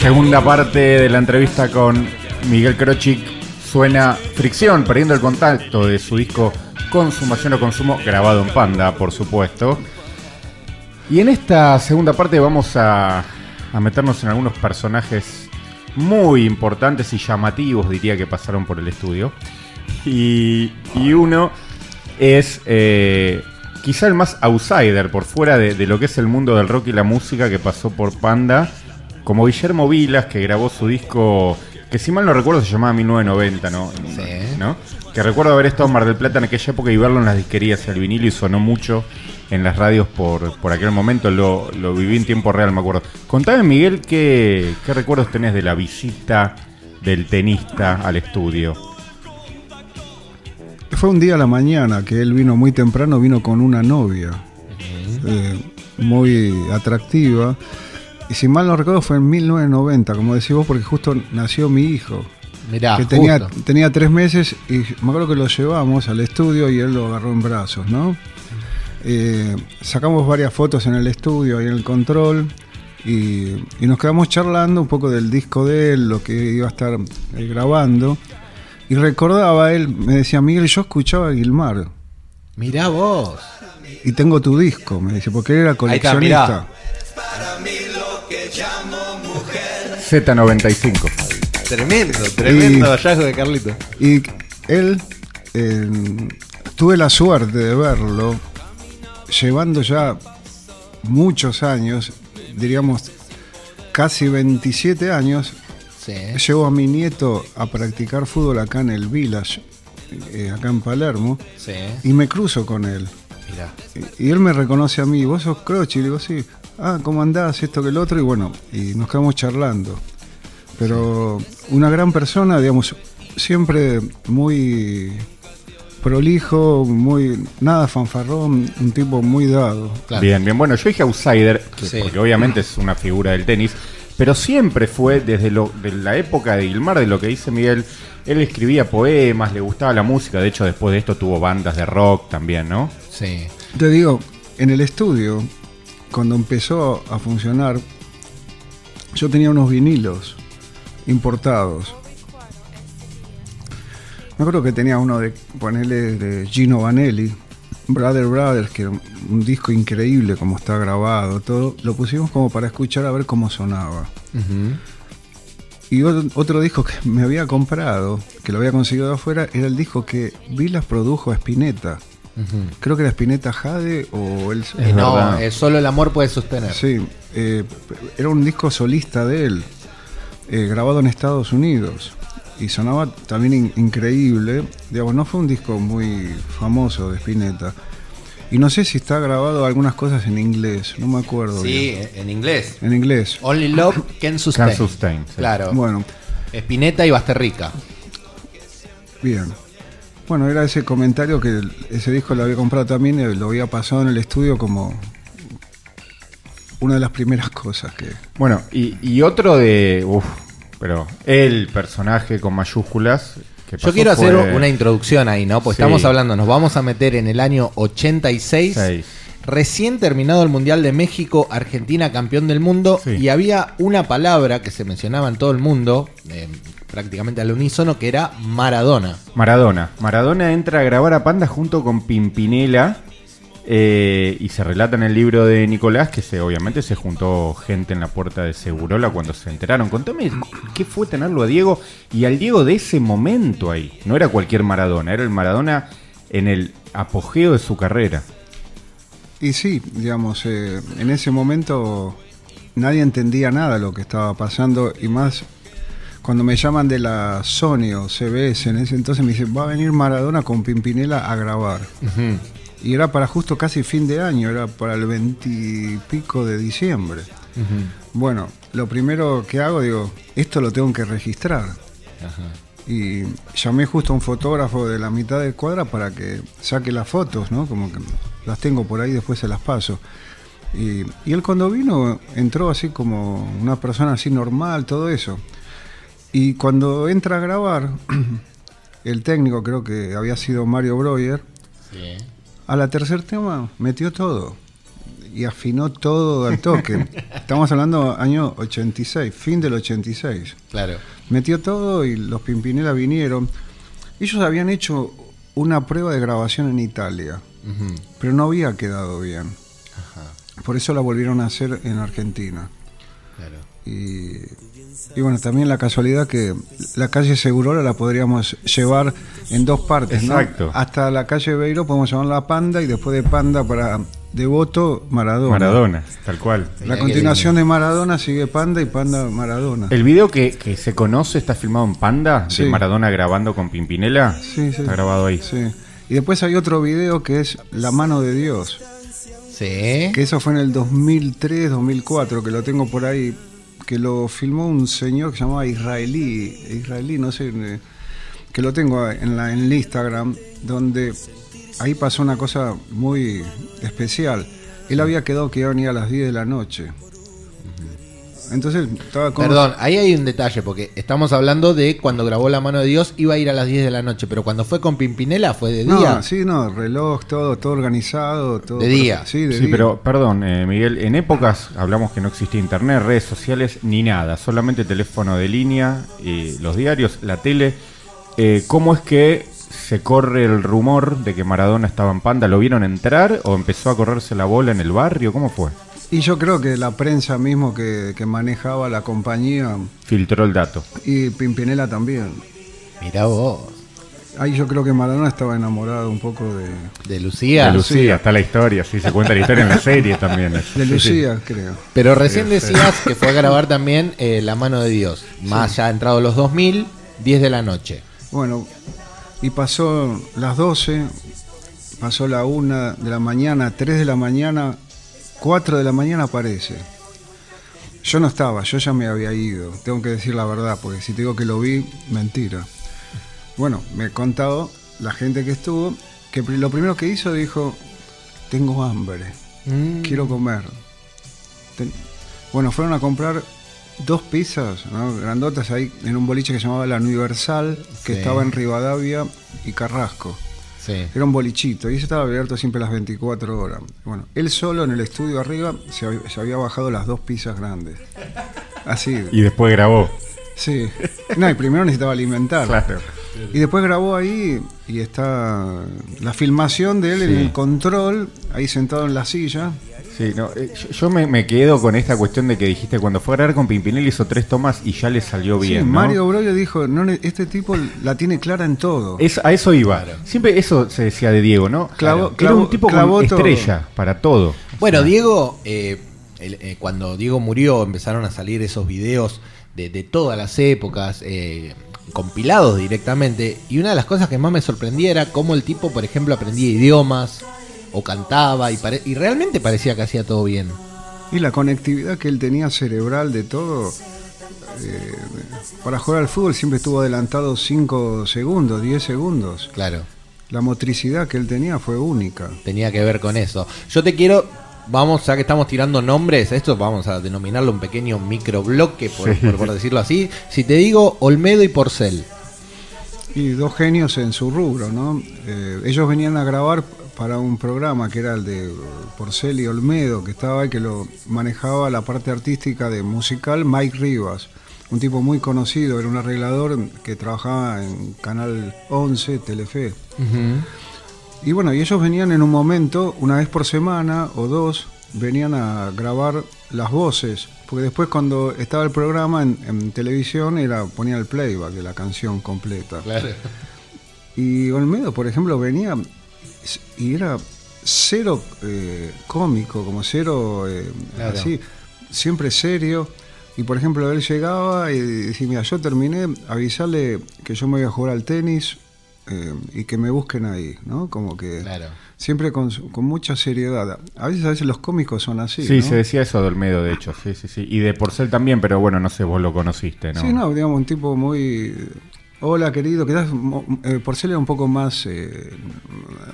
Segunda parte de la entrevista con Miguel Krochik suena Fricción, perdiendo el contacto de su disco Consumación o Consumo, grabado en Panda, por supuesto. Y en esta segunda parte vamos a, meternos en algunos personajes muy importantes y llamativos, diría que pasaron por el estudio. Y, y uno es eh, quizá el más outsider por fuera de, de lo que es el mundo del rock y la música que pasó por Panda, como Guillermo Vilas, que grabó su disco, que si mal no recuerdo se llamaba 1990, ¿no? Sí. ¿No? Que recuerdo haber estado en Mar del Plata en aquella época y verlo en las disquerías y al vinilo y sonó mucho en las radios por, por aquel momento, lo, lo viví en tiempo real, me acuerdo. Contame, Miguel, ¿qué, qué recuerdos tenés de la visita del tenista al estudio? Fue un día a la mañana que él vino muy temprano, vino con una novia eh, muy atractiva. Y si mal no recuerdo fue en 1990, como decís vos, porque justo nació mi hijo. Mirá, que tenía, justo. tenía tres meses y me acuerdo que lo llevamos al estudio y él lo agarró en brazos, ¿no? Eh, sacamos varias fotos en el estudio y en el control y, y nos quedamos charlando un poco del disco de él, lo que iba a estar eh, grabando. Y recordaba él, me decía, Miguel, yo escuchaba a Gilmar Mirá vos. y tengo tu disco, me dice, porque él era coleccionista. Z95. Tremendo, tremendo Y- hallazgo de Carlito. Y él, eh, tuve la suerte de verlo llevando ya muchos años, diríamos casi 27 años, Sí. llevo a mi nieto a practicar fútbol acá en el Village, eh, acá en Palermo, Sí. y me cruzo con él. Mirá. Y, y él me reconoce a mí, vos sos Crochi, y le digo, sí, ah, ¿cómo andás? Esto que el otro, y bueno, y nos quedamos charlando. Pero una gran persona, digamos, siempre muy prolijo, muy nada fanfarrón, un tipo muy dado. Claro. Bien, bien. Bueno, yo dije outsider, que- Sí. porque obviamente es una figura del tenis, pero siempre fue desde lo, de la época de Gilmar, de lo que dice Miguel. Él escribía poemas, le gustaba la música. De hecho, después de esto tuvo bandas de rock también, ¿no? Sí. Te digo, en el estudio, cuando empezó a funcionar, yo tenía unos vinilos importados. Me acuerdo que tenía uno de ponerle de Gino Vanelli, Brother Brothers, que era un- disco increíble como está grabado, todo. Lo pusimos como para escuchar a ver cómo sonaba. Y otro, otro disco que me había comprado, que lo había conseguido de afuera, era el disco que Vilas produjo a Spinetta. Creo que era Spinetta Jade o él. Eh, no, eh, solo el amor puede sostener. Sí, eh, era un disco solista de él, eh, grabado en Estados Unidos. Y sonaba también in- increíble. Digamos, no fue un disco muy famoso de Spinetta. Y no sé si está grabado algunas cosas en inglés, no me acuerdo Sí, bien. en inglés. En inglés. Only Love Can Sustain. Can sustain, sí. Claro. Bueno, Espineta y Basterrica. bien. Bueno, era ese comentario que ese disco lo había comprado también y lo había pasado en el estudio como una de las primeras cosas que... Bueno, y, y otro de. Uf, pero el personaje con mayúsculas. Que Yo pasó quiero hacer fue- una introducción ahí, ¿no? Pues Sí. estamos hablando, nos vamos a meter en el año 86. Seis. Recién terminado el Mundial de México, Argentina campeón del mundo, Sí. y había una palabra que se mencionaba en todo el mundo, eh, prácticamente al unísono, que era Maradona. Maradona. Maradona entra a grabar a Panda junto con Pimpinela. Eh, y se relata en el libro de Nicolás que se, obviamente se juntó gente en la puerta de Segurola cuando se enteraron. Contame qué fue tenerlo a Diego y al Diego de ese momento ahí. No era cualquier Maradona, era el Maradona en el apogeo de su carrera. Y sí, digamos, eh, en ese momento nadie entendía nada lo que estaba pasando y más cuando me llaman de la Sony o CBS en ese entonces me dicen, va a venir Maradona con Pimpinela a grabar. Y era para justo casi fin de año, era para el 20 y pico de diciembre. Bueno, lo primero que hago, digo, esto lo tengo que registrar. Y llamé justo a un fotógrafo de la mitad de cuadra para que saque las fotos, ¿no? Como que las tengo por ahí, después se las paso. Y, y él cuando vino entró así como una persona así normal, todo eso. Y cuando entra a grabar, el técnico creo que había sido Mario Breuer, a la tercer tema metió todo. y afinó todo al toque. Estamos hablando año 86, fin del 86. Claro. Metió todo y los Pimpinela vinieron. Ellos habían hecho una prueba de grabación en Italia, pero no había quedado bien. Por eso la volvieron a hacer en Argentina. Claro. Y, y bueno, también la casualidad que la calle Segurola la podríamos llevar en dos partes, ¿no? Exacto. Hasta la calle Beiro podemos llamarla Panda y después de Panda para Devoto, Maradona. Maradona, tal cual. La continuación de Maradona sigue Panda y Panda Maradona. El video que, que se conoce está filmado en Panda, Sí. de Maradona grabando con Pimpinela. Sí, sí. Está grabado ahí. Sí. Y después hay otro video que es La mano de Dios, Sí. que eso fue en el 2003, 2004, que lo tengo por ahí, que lo filmó un señor que se llamaba Israelí, Israelí, no sé, eh, que lo tengo en, la, en el Instagram, donde ahí pasó una cosa muy especial. Él había quedado que iba a venir a las 10 de la noche. Entonces estaba con... Perdón, ahí hay un detalle, porque estamos hablando de cuando grabó La Mano de Dios, iba a ir a las 10 de la noche, pero cuando fue con Pimpinela fue de No, día. sí, no, reloj, todo, todo organizado, todo. De día. Sí, de Sí, día. pero perdón, eh, Miguel, en épocas hablamos que no existía internet, redes sociales, ni nada, solamente teléfono de línea, y los diarios, la tele. Eh, ¿Cómo es que se corre el rumor de que Maradona estaba en Panda? ¿Lo vieron entrar o empezó a correrse la bola en el barrio? ¿Cómo fue? Y yo creo que la prensa mismo que, que manejaba la compañía Filtró el dato. y Pimpinela también. Mirá vos. Ahí yo creo que Maradona estaba enamorado un poco de, De Lucía. de Lucía, está la historia, sí, se cuenta la historia en la serie también. de Sí, sí. Lucía, creo. Pero recién decías que fue a grabar también eh, La Mano de Dios. Más ya entrado los 2000, 10 de la noche. Bueno, y pasó las 12, pasó la 1 de la mañana, 3 de la mañana, 4 de la mañana aparece. Yo no estaba, yo ya me había ido, tengo que decir la verdad, porque si te digo que lo vi, mentira. Bueno, me he contado la gente que estuvo, que lo primero que hizo dijo, tengo hambre, Mm. quiero comer. Ten- Bueno, fueron a comprar dos pizzas ¿no? grandotas ahí en un boliche que se llamaba La Universal, que Sí. estaba en Rivadavia y Carrasco. Sí. Era un bolichito y ese estaba abierto siempre las 24 horas. Bueno, él solo en el estudio arriba se, hab- se había bajado las dos pizzas grandes. Así. Y después grabó. Sí. No, y primero necesitaba alimentar. Claro. Y después grabó ahí y está la filmación de él en el control, ahí sentado en la silla. Sí, no, eh, yo, yo me, me quedo con esta cuestión de que dijiste cuando fue a grabar con Pimpinela hizo tres tomas y ya le salió Sí, bien. ¿no? Mario Brolio dijo, no, este tipo la tiene clara en todo. Es, a eso iba. Siempre eso se decía de Diego, ¿no? Clavó- Era un tipo con todo. estrella para todo. Bueno, Diego, eh, el- eh, cuando Diego murió empezaron a salir esos videos de, de todas las épocas, eh, compilados directamente, y una de las cosas que más me sorprendía era cómo el tipo, por ejemplo, aprendía idiomas o cantaba y, pare- y realmente parecía que hacía todo bien. Y la conectividad que él tenía cerebral de todo. eh, para jugar al fútbol siempre estuvo adelantado 5 segundos, 10 segundos. Claro, La motricidad que él tenía fue única. tenía que ver con eso. Yo te quiero, vamos, ya que estamos tirando nombres, esto vamos a denominarlo un pequeño microbloque, por, Sí. por- por decirlo así. Si te digo Olmedo y Porcel, Y dos genios en su rubro, ¿no? Eh, ellos venían a grabar para un programa que era el de Porcel y Olmedo, que estaba ahí, que lo manejaba la parte artística de musical Mike Rivas, un tipo muy conocido, era un arreglador que trabajaba en Canal 11, Telefe. Y bueno, y ellos venían en un momento, una vez por semana o dos, venían a grabar las voces, porque después cuando estaba el programa en, en televisión era ponía el playback de la canción completa. claro. Y Olmedo, por ejemplo, venía y era cero eh, cómico, como cero eh, Claro. así, siempre serio. Y por ejemplo, él llegaba y decía, mira, yo terminé, avisarle que yo me voy a jugar al tenis eh, y que me busquen ahí, ¿no? Como que Claro. siempre con, su- con mucha seriedad. A veces, a veces los cómicos son así. Sí, ¿no? se decía eso de Olmedo, de hecho. Sí, sí, sí. Y de Porcel también, pero bueno, no sé, vos lo conociste, ¿no? Sí, no, digamos, un tipo muy... Hola, querido, quizás eh, Porcel era un poco más eh,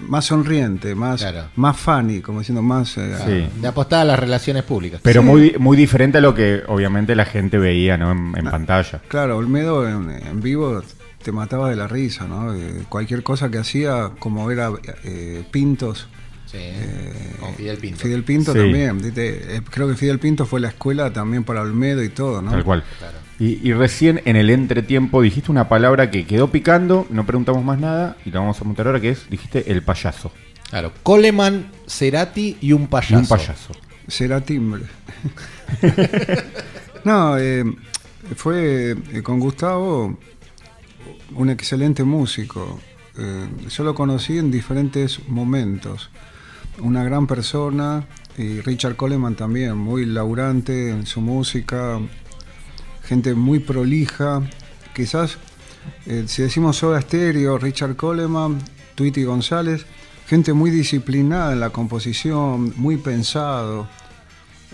más sonriente, más, Claro. más funny, como diciendo más... eh, Sí. De apostar a las relaciones públicas. Pero Sí. muy, muy diferente a lo que obviamente la gente veía, ¿no? En, en pantalla. Claro, Olmedo en, en vivo te mataba de la risa, ¿no? Eh, cualquier cosa que hacía, como era eh, Pintos, Sí, con Fidel Pinto. Fidel Pinto Sí. también. Eh, Creo que Fidel Pinto fue la escuela también para Olmedo y todo, ¿no? Tal cual. Claro. Y, y recién en el entretiempo dijiste una palabra que quedó picando, no preguntamos más nada y la vamos a preguntar ahora, que es, dijiste el payaso. Claro. Coleman, Cerati y un Y payaso. un payaso. Timbre. no, eh, fue eh, con Gustavo un excelente músico. Eh, yo lo conocí en diferentes momentos. Una gran persona y Richard Coleman también, muy laburante en su música, gente muy prolija. Quizás, eh, si decimos Soda Stereo, Richard Coleman, Tweety González, gente muy disciplinada en la composición, muy pensado.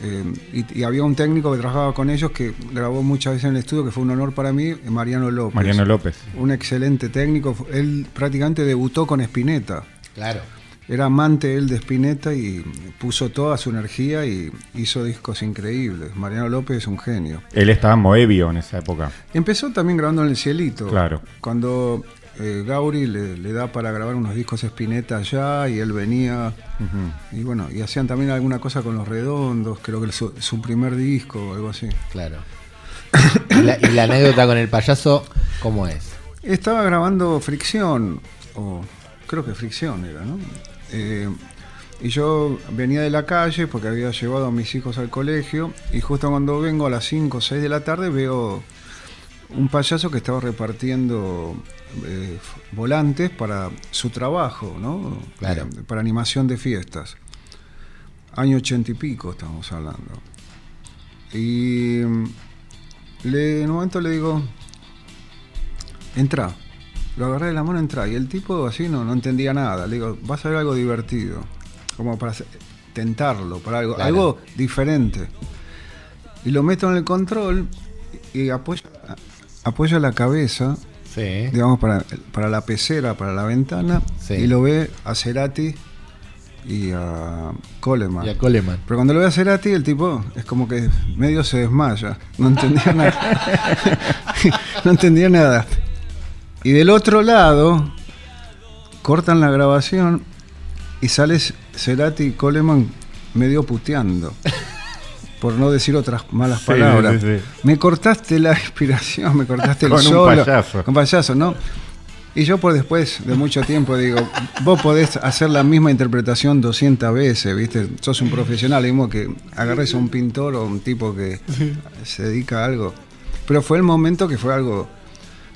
Eh, y, y había un técnico que trabajaba con ellos que grabó muchas veces en el estudio, que fue un honor para mí, Mariano López. Mariano López. Un excelente técnico. Él prácticamente debutó con Spinetta. Claro. Era amante él de Spinetta y puso toda su energía y hizo discos increíbles. Mariano López es un genio. Él estaba en Moebio en esa época. Empezó también grabando en el Cielito. Claro. Cuando eh, Gauri le, le da para grabar unos discos Spinetta allá y él venía. Y bueno, y hacían también alguna cosa con los redondos, creo que su, su primer disco o algo así. Claro. y, la, y la anécdota con el payaso, ¿cómo es? Estaba grabando Fricción, o creo que Fricción era, ¿no? Eh, y yo venía de la calle porque había llevado a mis hijos al colegio y justo cuando vengo a las 5 o 6 de la tarde veo un payaso que estaba repartiendo eh, volantes para su trabajo, ¿no? Claro. Para animación de fiestas. Año ochenta y pico estamos hablando. Y mm, le, en un momento le digo, entra. Lo agarré de la mano, entra. Y el tipo así no, no entendía nada. Le digo, vas a ver algo divertido. Como para tentarlo, para algo, Claro. algo diferente. Y lo meto en el control y apoyo, apoyo la cabeza, Sí. digamos, para, para la pecera, para la ventana. Sí. Y lo ve a Cerati y a Coleman. Y a Coleman. Pero cuando lo ve a Cerati, el tipo es como que medio se desmaya. No entendía nada. no entendía nada. Y del otro lado, cortan la grabación y sale Cerati y Coleman medio puteando. Por no decir otras malas Sí, palabras. sí, sí. Me cortaste la inspiración, me cortaste el Con un solo. payaso. Con payaso, ¿no? Y yo por después de mucho tiempo digo, vos podés hacer la misma interpretación 200 veces, ¿viste? Sos un profesional, mismo que agarres a un pintor o un tipo que se dedica a algo. Pero fue el momento que fue algo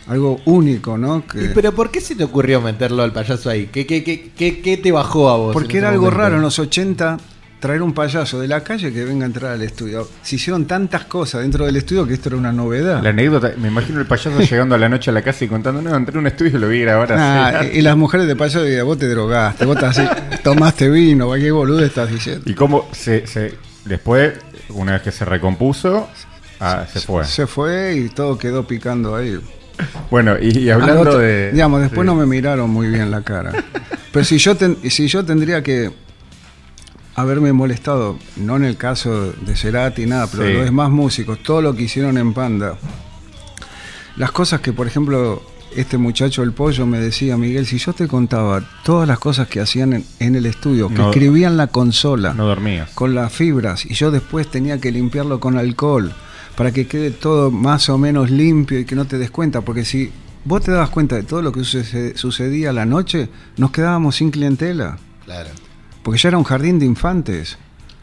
algo único, ¿no? Que- ¿Y pero por qué se te ocurrió meterlo al payaso ahí? ¿Qué, qué, qué, qué, qué te bajó a vos? porque era algo momento? raro en los 80 traer un payaso de la calle que venga a entrar al estudio. Se hicieron tantas cosas dentro del estudio que esto era una novedad. La anécdota, me imagino el payaso llegando a la noche a la casa y contando, no, entré a un estudio y lo vi grabar Ah, así. y las mujeres de payaso dirían, vos te drogaste, vos estás así, tomaste vino, qué boludo estás diciendo. Y cómo se, se- después, una vez que se recompuso, ah, se fue. Se fue y todo quedó picando ahí. Bueno, y, y hablando otro- de... Digamos, después sí. no me miraron muy bien la cara. Pero si yo, ten- si yo tendría que haberme molestado, no en el caso de Cerati, nada, pero Sí. los demás músicos, todo lo que hicieron en Panda, las cosas que, por ejemplo, este muchacho el pollo me decía, Miguel, si yo te contaba todas las cosas que hacían en, en el estudio, que No- escribían la consola, No dormías. con las fibras y yo después tenía que limpiarlo con alcohol para que quede todo más o menos limpio y que no te des cuenta, porque si vos te dabas cuenta de todo lo que suce- sucedía a la noche, nos quedábamos sin clientela, Claro, porque ya era un jardín de infantes.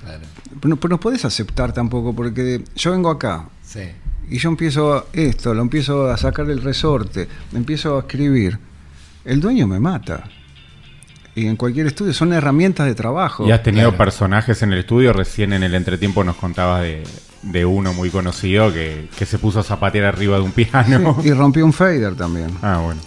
claro. Pero no, pero no podés aceptar tampoco, porque yo vengo acá Sí. y yo empiezo esto, lo empiezo a sacar el resorte, empiezo a escribir, el dueño me mata. Y en cualquier estudio son herramientas de trabajo. Y has tenido Claro. personajes en el estudio, recién en el entretiempo nos contabas de, de uno muy conocido que, que se puso a zapatear arriba de un piano. Y rompió un fader también. Ah, bueno.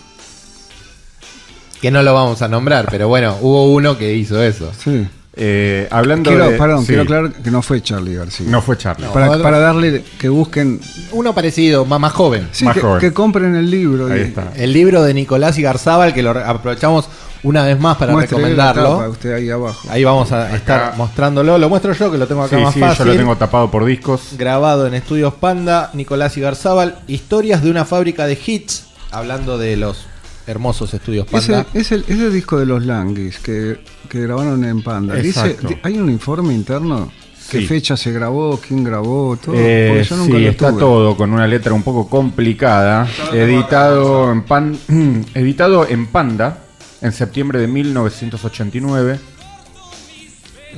Que no lo vamos a nombrar, pero bueno, hubo uno que hizo eso. Sí. Eh, hablando Quiero, de... perdón, sí, quiero aclarar que no fue Charlie García. No fue Charlie. No. para, otro- para darle que busquen, Uno parecido, más, más joven. sí, Más que, joven. que compren el libro. Ahí y- está. El libro de Nicolás Igarzábal, que lo aprovechamos una vez más para recomendarlo. tapa, usted ahí abajo. Ahí vamos a estar mostrándolo. Lo muestro yo, que lo tengo acá Sí, más sí, fácil. yo lo tengo tapado por discos. Grabado en Estudios Panda, Nicolás Igarzábal. Historias de una fábrica de hits. Hablando de los hermosos estudios Ese, Panda. es el, ese disco de los Languis que, que grabaron en Panda. Dice, hay un informe interno. ¿Qué Sí. fecha se grabó? ¿Quién grabó? Todo. Eh, porque yo nunca sí, lo está todo con una letra un poco complicada. Editado en, pan, editado en Panda en septiembre de 1989.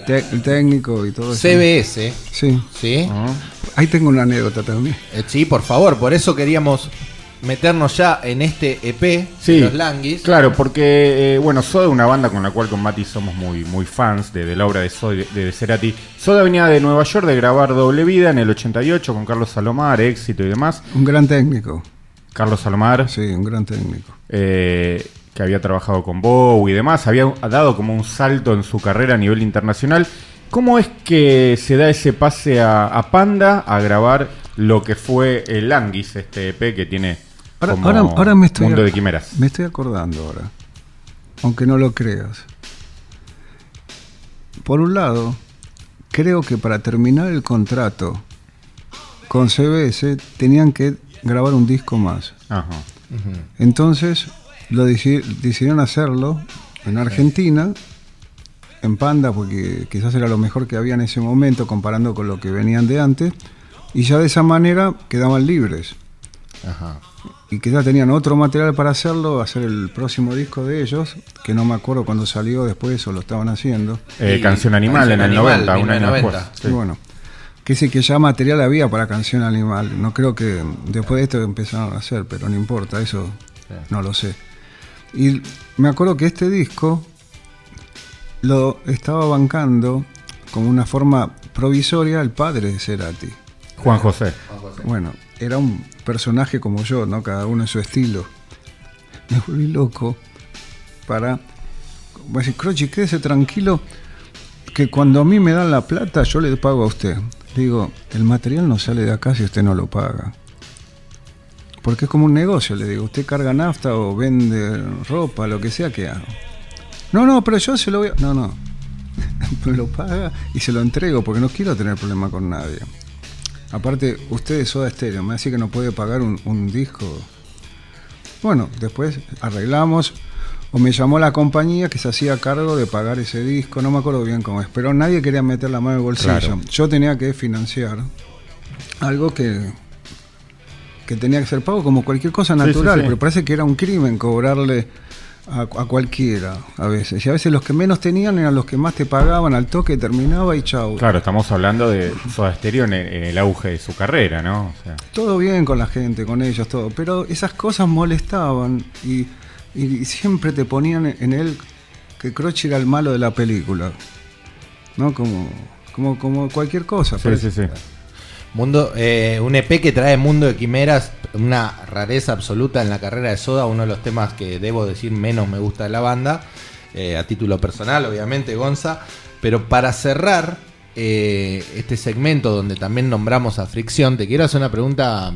Te- el técnico y todo eso. CBS, Sí. ¿sí? Ah. Ahí tengo una anécdota también. Eh, sí, por favor, por eso queríamos meternos ya en este EP Sí, de los Languis. Claro, porque, eh, bueno, Soda, una banda con la cual con Mati somos muy, muy fans de, de la obra de Soda de, de Cerati. Soda venía de Nueva York de grabar Doble Vida en el 88 con Carlos Salomar, éxito y demás. Un gran técnico. Carlos Salomar, Sí, un gran técnico. eh, que había trabajado con Bowie y demás, había dado como un salto en su carrera a nivel internacional. ¿Cómo es que se da ese pase a, a Panda a grabar lo que fue el Languis, este EP que tiene Ahora, como ahora, ahora me estoy mundo de quimeras? Me estoy acordando ahora. Aunque no lo creas. Por un lado, creo que para terminar el contrato con CBS tenían que grabar un disco más. Ajá. Entonces lo deci- decidieron hacerlo en Argentina, en Panda, porque quizás era lo mejor que había en ese momento comparando con lo que venían de antes, y ya de esa manera quedaban libres. Ajá. Y quizás tenían otro material para hacerlo, hacer el próximo disco de ellos, que no me acuerdo cuando salió después o lo estaban haciendo. Eh, Canción Animal Canción en el Animal, 90, un año 1990. después. Y Sí. bueno, que sí que ya material había para Canción Animal. No creo que después de esto empezaron a hacer, pero no importa, eso no lo sé. Y me acuerdo que este disco lo estaba bancando como una forma provisoria el padre de Cerati. Juan José. Bueno, era un personaje como yo, ¿no? Cada uno en su estilo. Me volví loco para. Voy a decir, Croci, quédese tranquilo, que cuando a mí me dan la plata, yo le pago a usted. Digo, el material no sale de acá si usted no lo paga. Porque es como un negocio, le digo, usted carga nafta o vende ropa, lo que sea que haga. No, no, pero yo se lo voy a... No, no. Me lo paga y se lo entrego porque no quiero tener problema con nadie. Aparte, usted es Soda Stereo, me dice que no puede pagar un, un disco. Bueno, después arreglamos, o me llamó la compañía que se hacía cargo de pagar ese disco, no me acuerdo bien cómo es, pero nadie quería meter la mano en el bolsillo. Claro. Yo tenía que financiar algo que, que tenía que ser pago como cualquier cosa Sí, sí, natural, sí. pero parece que era un crimen cobrarle a, a cualquiera a veces. Y a veces los que menos tenían eran los que más te pagaban al toque, terminaba y chau. Claro, estamos hablando de Soda Stereo en el, en el auge de su carrera, ¿no? O sea, Todo bien con la gente, con ellos, todo. Pero esas cosas molestaban y, y siempre te ponían en él que Croce era el malo de la película. ¿No? Como, como, como cualquier cosa. sí, sí, sí. Mundo, eh, un EP que trae Mundo de Quimeras, una rareza absoluta en la carrera de Soda, uno de los temas que debo decir menos me gusta de la banda, eh, a título personal, obviamente, Gonza. Pero para cerrar eh, este segmento donde también nombramos a Fricción, te quiero hacer una pregunta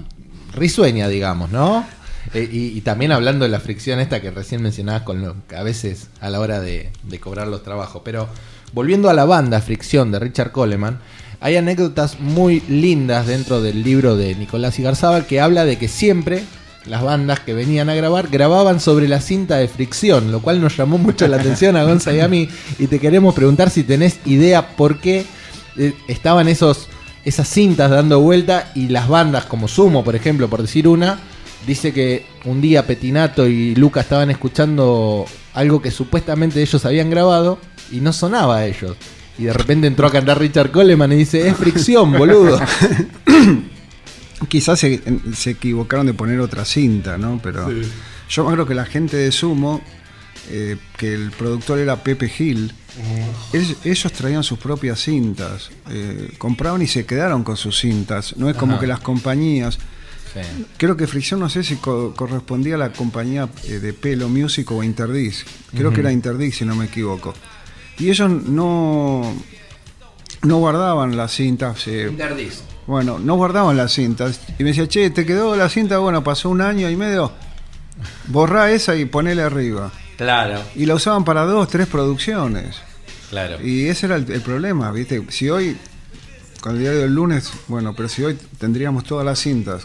risueña, digamos, ¿no? Eh, y, también hablando de la fricción esta que recién mencionabas con lo a veces a la hora de, de cobrar los trabajos. Pero volviendo a la banda Fricción de Richard Coleman, hay anécdotas muy lindas dentro del libro de Nicolás Igarzábal que habla de que siempre las bandas que venían a grabar grababan sobre la cinta de fricción, lo cual nos llamó mucho la atención a Gonza y a mí. Y te queremos preguntar si tenés idea por qué eh, estaban esos, esas cintas dando vuelta y las bandas como Sumo, por ejemplo, por decir una, dice que un día Petinato y Luca estaban escuchando algo que supuestamente ellos habían grabado y no sonaba a ellos. Y de repente entró a cantar Richard Coleman y dice, es fricción, boludo. Quizás se, se equivocaron de poner otra cinta, ¿no? Pero yo me acuerdo que la gente de Sumo, eh, que el productor era Pepe Gil, ellos, ellos traían sus propias cintas, eh, compraban y se quedaron con sus cintas. No es como Ajá. que las compañías. Sí. Creo que Fricción no sé si co- correspondía a la compañía eh, de pelo Music o Interdisc. Creo que era Interdisc, si no me equivoco. Y ellos no, no guardaban las cintas. eh, bueno, no guardaban las cintas. Y me decía, che, ¿te quedó la cinta? Bueno, pasó un año y medio. Borrá esa y ponele arriba. Claro, Y la usaban para dos, tres producciones. claro. Y ese era el, el problema, ¿viste? Si hoy, con el diario del lunes, bueno, pero si hoy tendríamos todas las cintas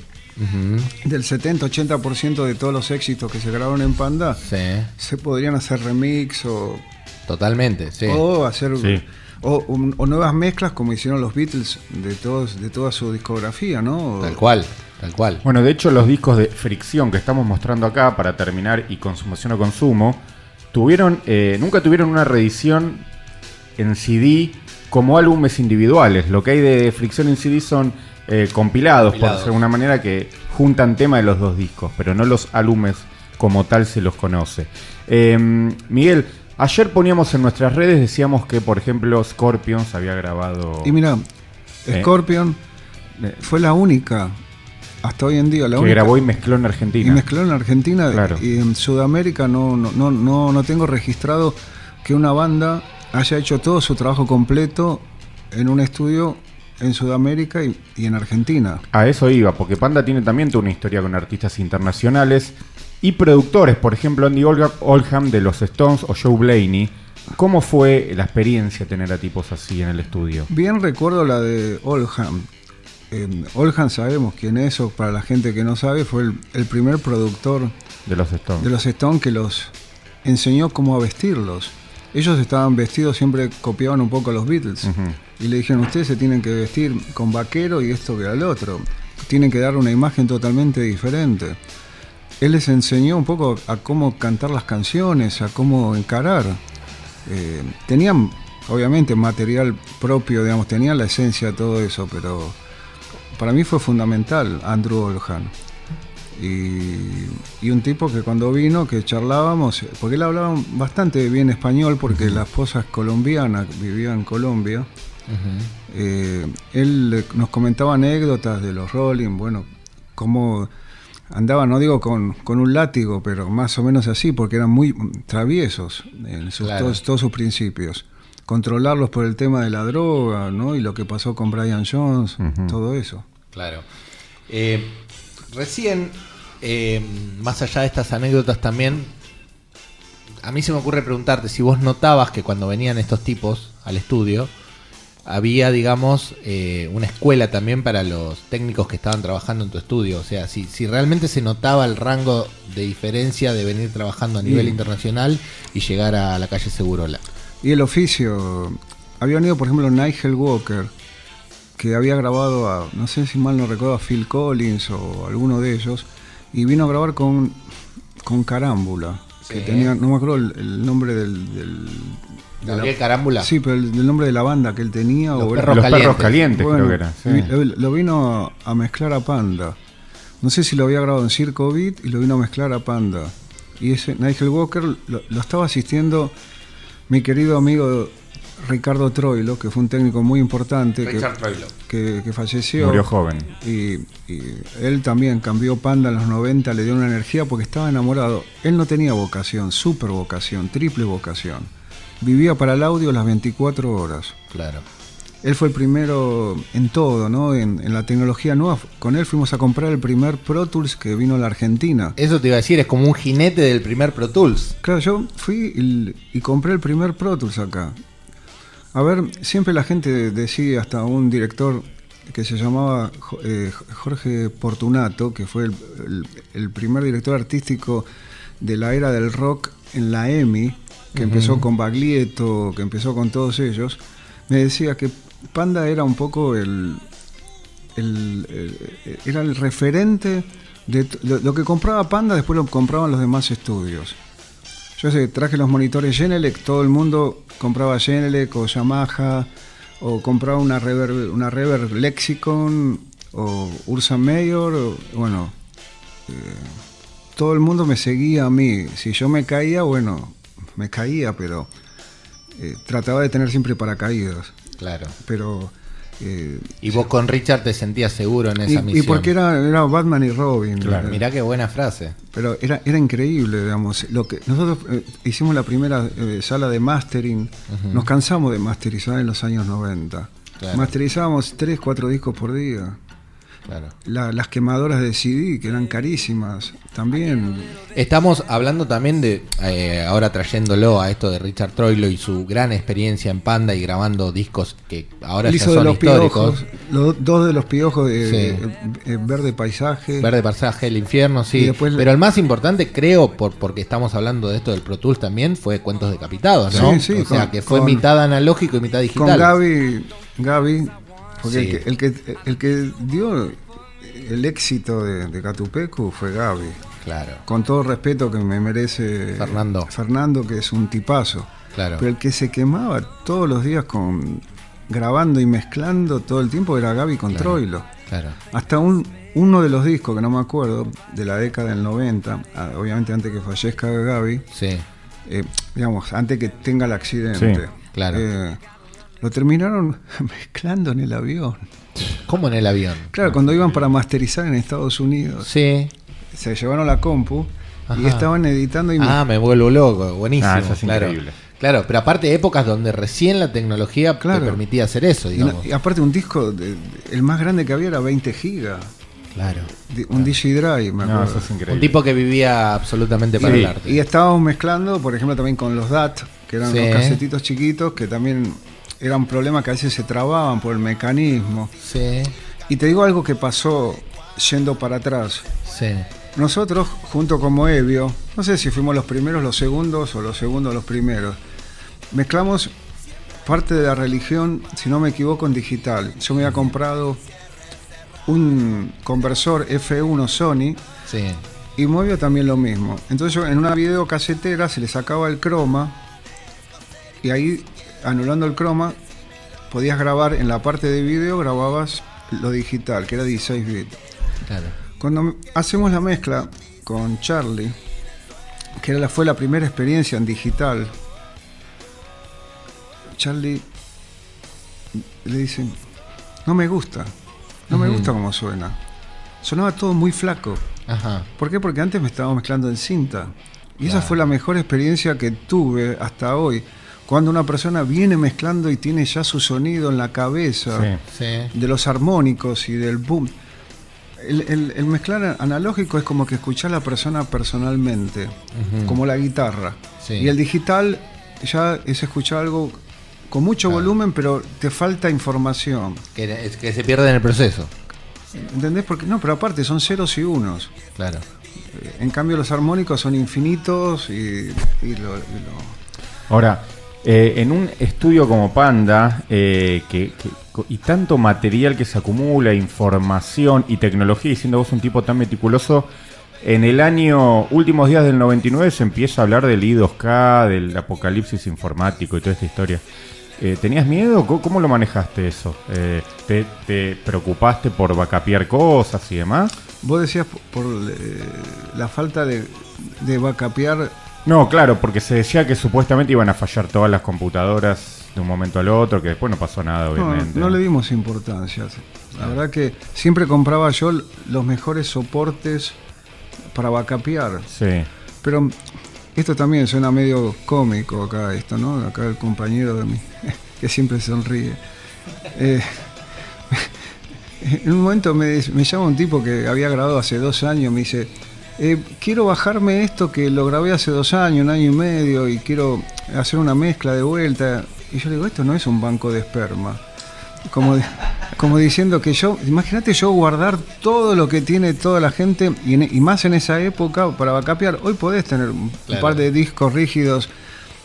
del 70-80% de todos los éxitos que se grabaron en Panda, Sí, se podrían hacer remix o, totalmente, sí. o hacer Sí. o, un- o nuevas mezclas como hicieron los Beatles de todos de toda su discografía, ¿no? Tal cual, tal cual. Bueno, de hecho los discos de fricción que estamos mostrando acá para terminar y consumación o consumo, tuvieron, eh, nunca tuvieron una reedición en CD como álbumes individuales. Lo que hay de fricción en CD son eh, compilados, por Compilados. de alguna manera, que juntan tema de los dos discos, pero no los álbumes como tal se los conoce. Eh, Miguel, ayer poníamos en nuestras redes, decíamos que, por ejemplo, Scorpions había grabado... Y mira, Eh. Scorpion eh, fue la única hasta hoy en día la que única grabó y mezcló en y Argentina. mezcló en Argentina Claro. y en Sudamérica no, no, no, no, no tengo registrado que una banda haya hecho todo su trabajo completo en un estudio en Sudamérica y, y en Argentina. A eso iba, porque Panda tiene también una historia con artistas internacionales y productores, por ejemplo Andy Oldham de los Stones o Joe Blaney. ¿Cómo fue la experiencia tener a tipos así en el estudio? Bien recuerdo la de Oldham. Eh, Oldham sabemos quién es, o para la gente que no sabe, fue el, el primer productor De los Stones. de los Stones que los enseñó cómo a vestirlos. Ellos estaban vestidos, siempre copiaban un poco a los Beatles. Y le dijeron, ustedes se tienen que vestir con vaquero y esto que al otro. Tienen que dar una imagen totalmente diferente. Él les enseñó un poco a cómo cantar las canciones, a cómo encarar. Eh, tenían, obviamente, material propio, digamos, tenían la esencia de todo eso, pero para mí fue fundamental Andrew Olhan. Y, y un tipo que cuando vino, que charlábamos, porque él hablaba bastante bien español, porque la esposa es colombiana, vivía en Colombia. Eh, él nos comentaba anécdotas de los Rolling, bueno, cómo andaba, no digo con, con un látigo, pero más o menos así, porque eran muy traviesos en sus- Claro. todos, todos sus principios. Controlarlos por el tema de la droga, ¿no? Y lo que pasó con Brian Jones, todo eso. Claro. Eh, recién, eh, más allá de estas anécdotas también, a mí se me ocurre preguntarte si vos notabas que cuando venían estos tipos al estudio, había, digamos, eh, una escuela también para los técnicos que estaban trabajando en tu estudio. O sea, si, si realmente se notaba el rango de diferencia de venir trabajando a nivel Sí. internacional y llegar a la calle Segurola. Y el oficio, había venido por ejemplo Nigel Walker, que había grabado a, no sé si mal no recuerdo, a Phil Collins o alguno de ellos, y vino a grabar con, con Carámbula, que tenía, no me acuerdo el, el nombre del... del- de la- Carámbula. sí, pero el, nombre de la banda que él tenía. Los o era- Perros los perros Calientes. Bueno, creo que era. sí. lo, lo vino a mezclar a Panda. No sé si lo había grabado en Circo Beat y lo vino a mezclar a Panda. Y ese Nigel Walker lo, lo estaba asistiendo mi querido amigo Ricardo Troilo, que fue un técnico muy importante que, que- que falleció. Murió joven. Y, y él también cambió Panda en los 90, le dio una energía porque estaba enamorado. Él no tenía vocación, super vocación, triple vocación. Vivía para el audio las 24 horas. Claro. Él fue el primero en todo, ¿no? En, en la tecnología nueva. Con él fuimos a comprar el primer Pro Tools que vino a la Argentina. Eso te iba a decir, es como un jinete del primer Pro Tools. Claro, yo fui y, y compré el primer Pro Tools acá. A ver, siempre la gente decía, hasta un director que se llamaba eh, Jorge Portunato, que fue el, el- el primer director artístico de la era del rock en la EMI, que empezó con Baglietto, que empezó con todos ellos, me decía que Panda era un poco el, el- el- era el referente de lo que compraba Panda, después lo compraban los demás estudios. Yo sé, traje los monitores Genelec, todo el mundo compraba Genelec o Yamaha, o compraba una Reverb, una Reverb Lexicon, o Ursa Mayor, o- bueno, eh, todo el mundo me seguía a mí. Si yo me caía, bueno, me caía, pero eh, trataba de tener siempre paracaídas. Claro. Pero eh, Y vos con Richard te sentías seguro en y, esa y misión. porque era, era Batman y Robin. Claro. eh, Mirá qué buena frase. Pero era, era increíble, digamos. Lo que nosotros eh, hicimos la primera eh, sala de mastering. Nos cansamos de masterizar en los años 90. Claro. Masterizábamos 3, 4 discos por día. Claro. La- las quemadoras de CD, que eran carísimas, también. Estamos hablando también de, eh, ahora trayéndolo a esto de Richard Troilo y su gran experiencia en Panda y grabando discos que ahora Él ya hizo de son los históricos. piojos, los dos de los piojos de Sí. eh, eh, Verde Paisaje. Verde Pasaje del Infierno, sí. Después- Pero el más importante, creo, por, porque estamos hablando de esto del Pro Tools también, fue Cuentos Decapitados, ¿no? Sí, sí, o sea, con- que fue con- mitad analógico y mitad Con digital. Gaby, Gaby porque Sí. el, que, el, que, el que dio el éxito de, de Catupecu fue Gaby. Claro, Con todo respeto que me merece Fernando. Fernando, que es un tipazo. claro. Pero el que se quemaba todos los días con grabando y mezclando todo el tiempo era Gaby con Claro. Troilo. claro. Hasta un, uno de los discos, que no me acuerdo, de la década del 90, ah, obviamente antes que fallezca Gaby, Sí, eh, digamos, antes que tenga el accidente. Sí, claro. eh, lo terminaron mezclando en el avión. ¿Cómo en el avión? Claro, cuando iban para masterizar en Estados Unidos, Sí. se llevaron la compu y estaban editando y Ah, me vuelvo loco, buenísimo. Ah, eso es claro. increíble. Claro, pero aparte de épocas donde recién la tecnología te Claro. permitía hacer eso, no- digamos. y aparte un disco, de- el más grande que había era 20 gigas, Claro. un Digidrive, me No, acuerdo. eso es increíble. Un tipo que vivía absolutamente para y, el arte. y estábamos mezclando, por ejemplo, también con los DAT, que eran Sí. los casetitos chiquitos, que también eran problemas que a veces se trababan por el mecanismo. Sí, Y te digo algo que pasó yendo para atrás. sí. Nosotros, junto con Moebio, no sé si fuimos los primeros, los segundos o los segundos, los primeros, mezclamos parte de la religión, si no me equivoco, en digital. Yo me había comprado un conversor F1 Sony Sí, y Moebio también lo mismo. Entonces yo en una videocasetera se le sacaba el croma y ahí, anulando el croma, podías grabar en la parte de video, grababas lo digital, que era 16 bits. claro. Cuando hacemos la mezcla con Charlie, que era la- fue la primera experiencia en digital, Charlie le dice, no me gusta, no me gusta cómo suena. Sonaba todo muy flaco. Ajá. ¿Por qué? Porque antes me estaba mezclando en cinta. Y esa fue la mejor experiencia que tuve hasta hoy. Cuando una persona viene mezclando y tiene ya su sonido en la cabeza Sí. Sí. de los armónicos y del boom. El, el- el mezclar analógico es como que escuchar a la persona personalmente, como la guitarra. Sí. Y el digital ya es escuchar algo con mucho Claro. volumen, pero te falta información. Que, es- que se pierde en el proceso. ¿Entendés? Porque no, pero aparte son ceros y unos. Claro. Eh, En cambio los armónicos son infinitos y, y lo- y lo, Ahora, eh, en un estudio como Panda, eh, que, y tanto material que se acumula, información y tecnología, y siendo vos un tipo tan meticuloso, en el año, últimos días del 99, se empieza a hablar del I2K, del apocalipsis informático y toda esta historia. Eh, ¿Tenías miedo? ¿Cómo, cómo lo manejaste eso? ¿te, te preocupaste por vacapear cosas y demás? Vos decías por, la falta de, de backupear No, claro, porque se decía que supuestamente iban a fallar todas las computadoras de un momento al otro, que después no pasó nada, obviamente. no le dimos importancia. La verdad que siempre compraba yo los mejores soportes para backupear. Sí. Pero esto también suena medio cómico acá, esto, ¿no? Acá el compañero de mí, que siempre sonríe. Eh, en un momento me, me llama un tipo que había grabado hace dos años, me dice, eh, quiero bajarme esto que lo grabé hace dos años, un año y medio, y quiero hacer una mezcla de vuelta. Y yo le digo, esto no es un banco de esperma. Como, como diciendo que yo, imagínate yo guardar todo lo que tiene toda la gente, y, en- y más en esa época, para backupear. Hoy podés tener un Claro. par de discos rígidos,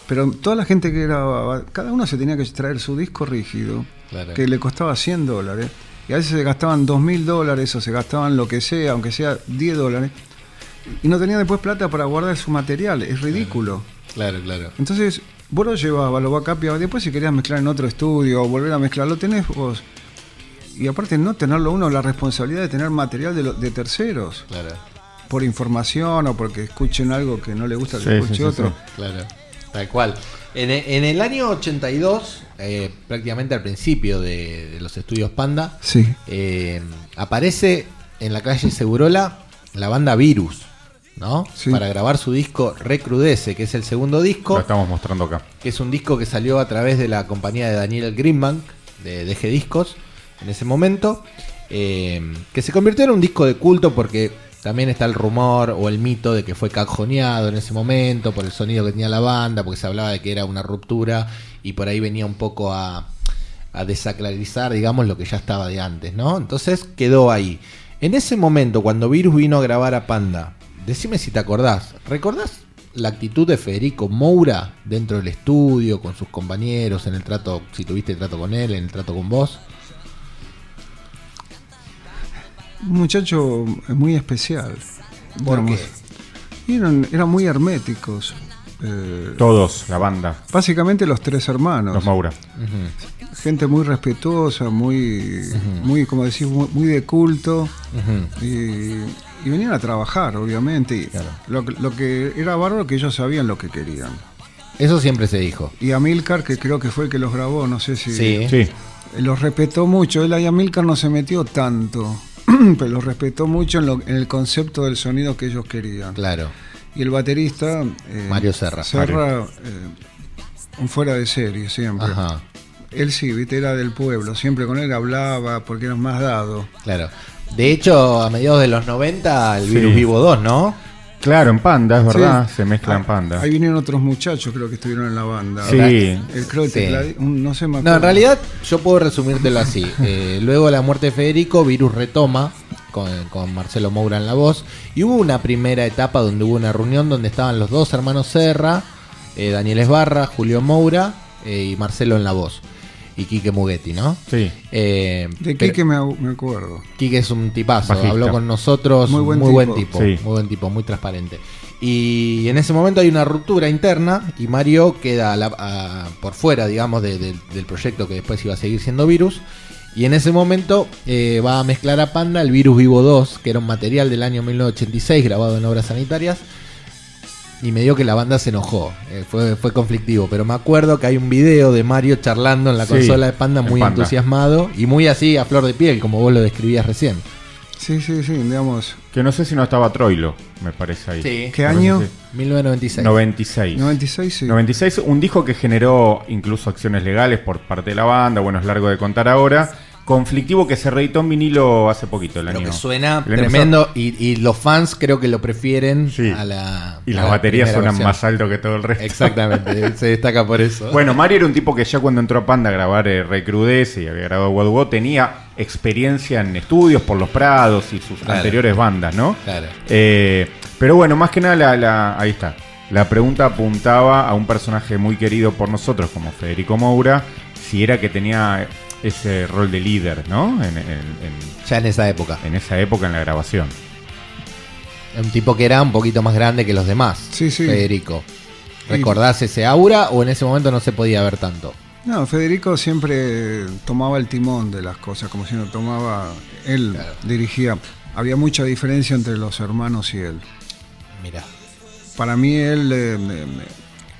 pero toda la gente que grababa, cada uno se tenía que traer su disco rígido, Claro. que le costaba 100 dólares. Y a veces se gastaban 2 mil dólares o se gastaban lo que sea, aunque sea 10 dólares. Y no tenían después plata para guardar su material. Es ridículo. Claro, claro. Entonces, vos lo llevabas, lo backupeabas. Después, si querías mezclar en otro estudio o volver a mezclar, lo tenés vos. Y aparte, no tenerlo uno, la responsabilidad de tener material de, lo- de terceros. Claro, Por información o porque escuchen algo que no le gusta que Sí, escuche sí, sí, otro. sí. claro. Tal cual. En, e- en el año 82, eh, prácticamente al principio de, de los estudios Panda, Sí. eh, aparece en la calle Segurola la banda Virus, ¿no? Sí. Para grabar su disco Recrudece, que es el segundo Lo disco, estamos mostrando acá. que es un disco que salió a través de la compañía de Daniel Greenbank, de DG Discos, en ese momento. eh, que se convirtió en un disco de culto porque también está el rumor o el mito de que fue cajoneado en ese momento por el sonido que tenía la banda, porque se hablaba de que era una ruptura y por ahí venía un poco a, a desacralizar, digamos, lo que ya estaba de antes, ¿no? Entonces quedó ahí. En ese momento, cuando Virus vino a grabar a Panda, decime si te acordás, ¿recordás la actitud de Federico Moura dentro del estudio, con sus compañeros, en el trato, si tuviste trato con él, en el trato con vos? Un muchacho muy especial. ¿Por digamos. Y eran, eran muy herméticos. eh, Todos, la banda, básicamente los tres hermanos. los Maura. Ujú, Gente muy respetuosa, muy, muy como decís, muy, muy de culto. ujú. Y, y venían a trabajar, obviamente. Claro. lo, que- lo que era bárbaro que ellos sabían lo que querían. Eso siempre se dijo. Y Amilcar, que creo que fue el que los grabó, no sé si... Sí. Sí, Los respetó mucho. Él y Amilcar no se metió tanto, pero los respetó mucho en, lo- en el concepto del sonido que ellos querían. Claro. Y el baterista... eh, Mario Serra. Serra, eh, un fuera de serie siempre. Ajá. Él sí, viste, era del pueblo. Siempre con él hablaba porque era más dado. Claro. De hecho, a mediados de los 90, el Sí. Virus Vivo 2, ¿no? claro, en Panda, es verdad, Sí. se mezcla en Ah, Panda. Ahí vinieron otros muchachos, creo que estuvieron en la banda. Sí. El creo Sí. no sé me No, en realidad yo puedo resumírtelo así. Eh, luego de la muerte de Federico, Virus retoma con, con Marcelo Moura en la voz. Y hubo una primera etapa donde hubo una reunión donde estaban los dos hermanos Serra, eh, Daniel Esbarra, Julio Moura eh, y Marcelo en la voz. Y Quique Mugetti, ¿no? Sí, Eh, De Quique me, me acuerdo. Quique es un tipazo, Bajista. habló con nosotros, Muy muy buen buen, tipo. tipo, Sí. muy buen tipo, muy transparente. Y en ese momento hay una ruptura interna y Mario queda a la- a- por fuera, digamos, de- de- del proyecto que después iba a seguir siendo Virus. Y en ese momento eh, va a mezclar a Panda el Virus Vivo 2, que era un material del año 1986 grabado en obras sanitarias. Y me dio que la banda se enojó, eh, fue, fue conflictivo. Pero me acuerdo que hay un video de Mario charlando en la Sí, consola de Panda muy Panda. entusiasmado y muy así a flor de piel, como vos lo describías recién. Sí, sí, sí, digamos. que no sé si no estaba Troilo, me parece ahí. Sí. ¿Qué año? parece, 1996. sí. 96. 96, sí. 96, un disco que generó incluso acciones legales por parte de la banda, bueno, es largo de contar ahora. Conflictivo que se reeditó en vinilo hace poquito, el Pero año. que suena el tremendo y, y los fans creo que lo prefieren Sí. a la. Y a las la baterías suenan versión. más alto que todo el resto. Exactamente, se destaca por eso. Bueno, Mario era un tipo que ya cuando entró a Panda a grabar eh, Recrudece y había grabado Wild, tenía experiencia en estudios por los Prados y sus Claro. anteriores bandas, ¿no? Claro. Eh, pero bueno, más que nada, la, la- ahí está. La pregunta apuntaba a un personaje muy querido por nosotros, como Federico Moura, si era que tenía ese rol de líder, ¿no? En, en- en- Ya en esa época. en esa época en la grabación. Un tipo que era un poquito más grande que los demás. Sí, sí. Federico. ¿Recordás ese aura o en ese momento no se podía ver tanto? No, Federico siempre tomaba el timón de las cosas, como si no tomaba. Él Claro. dirigía. Había mucha diferencia entre los hermanos y él. Mira. Para mí, él. eh, me- me-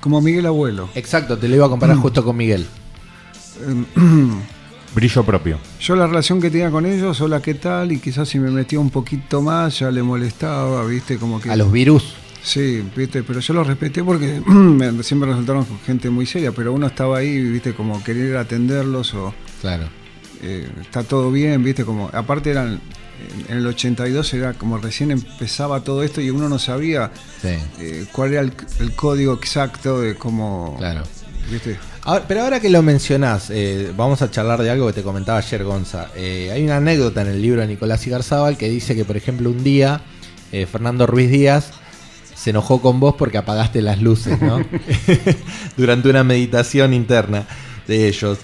como Miguel Abuelo. Exacto, te lo iba a comparar justo con Miguel. Brillo propio. Yo la relación que tenía con ellos, hola, ¿qué tal? Y quizás si me metía un poquito más, ya le molestaba, ¿viste? Como que. A los virus. Sí, viste, pero yo los respeté porque me- siempre resultaron gente muy seria, pero uno estaba ahí, viste, como querer atenderlos o Claro. eh, está todo bien, viste, como aparte eran en el 82 era como recién empezaba todo esto y uno no sabía Sí. eh, cuál era el, el código exacto de cómo, Claro. viste. Ahora- pero ahora que lo mencionás, eh, vamos a charlar de algo que te comentaba ayer, Gonza. Eh, hay una anécdota en el libro de Nicolás Igarzábal que dice que, por ejemplo, un día eh, Fernando Ruiz Díaz se enojó con vos porque apagaste las luces, ¿no? Durante una meditación interna de ellos.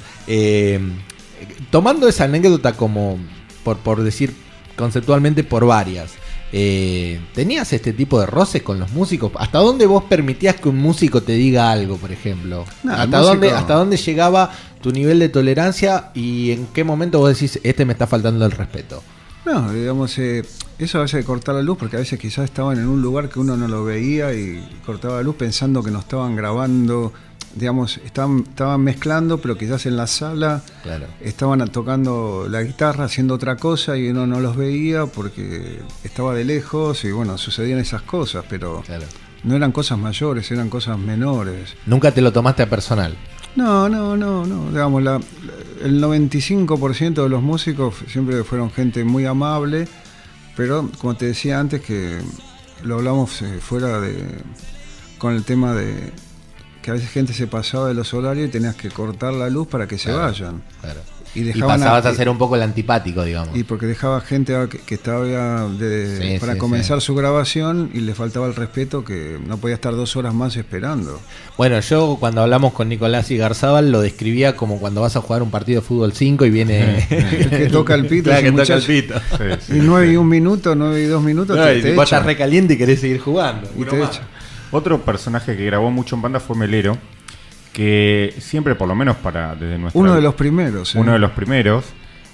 Tomando esa anécdota como, por, por decir conceptualmente, por varias. Eh, ¿Tenías este tipo de roces con los músicos? ¿Hasta dónde vos permitías que un músico te diga algo, por ejemplo? No, ¿Hasta, músico- dónde, ¿Hasta dónde llegaba tu nivel de tolerancia y en qué momento vos decís, este me está faltando el respeto? No, digamos, eh, eso a veces de cortar la luz, porque a veces quizás estaban en un lugar que uno no lo veía y cortaba la luz pensando que no estaban grabando, digamos, estaban, estaban mezclando, pero quizás en la sala Claro. estaban tocando la guitarra, haciendo otra cosa y uno no los veía porque estaba de lejos y bueno, sucedían esas cosas, pero Claro. no eran cosas mayores, eran cosas menores. Nunca te lo tomaste a personal. No, no, no, no, digamos, la, el 95% de los músicos siempre fueron gente muy amable, pero como te decía antes que lo hablamos eh, fuera de con el tema de que a veces gente se pasaba de los horarios y tenías que cortar la luz para que se Claro, vayan. Claro. Y Y, dejaban pasabas a- a, ser un poco el antipático, digamos. Y porque dejaba gente que, que estaba de- Sí, para sí, comenzar su grabación y le faltaba el respeto que no podía estar dos horas más esperando. Bueno, yo cuando hablamos con Nicolás y Garzábal lo describía como cuando vas a jugar un partido de fútbol 5 y viene El que toca el pito, Claro, que toca el pito. Sí, sí. Y nueve y un minuto, nueve y dos minutos No, te, y te vos echa. estás recaliente y querés seguir jugando. Y te. Otro personaje que grabó mucho en banda fue Melero, que siempre, por lo menos para desde nuestra Uno de los primeros. ¿eh? uno de los primeros.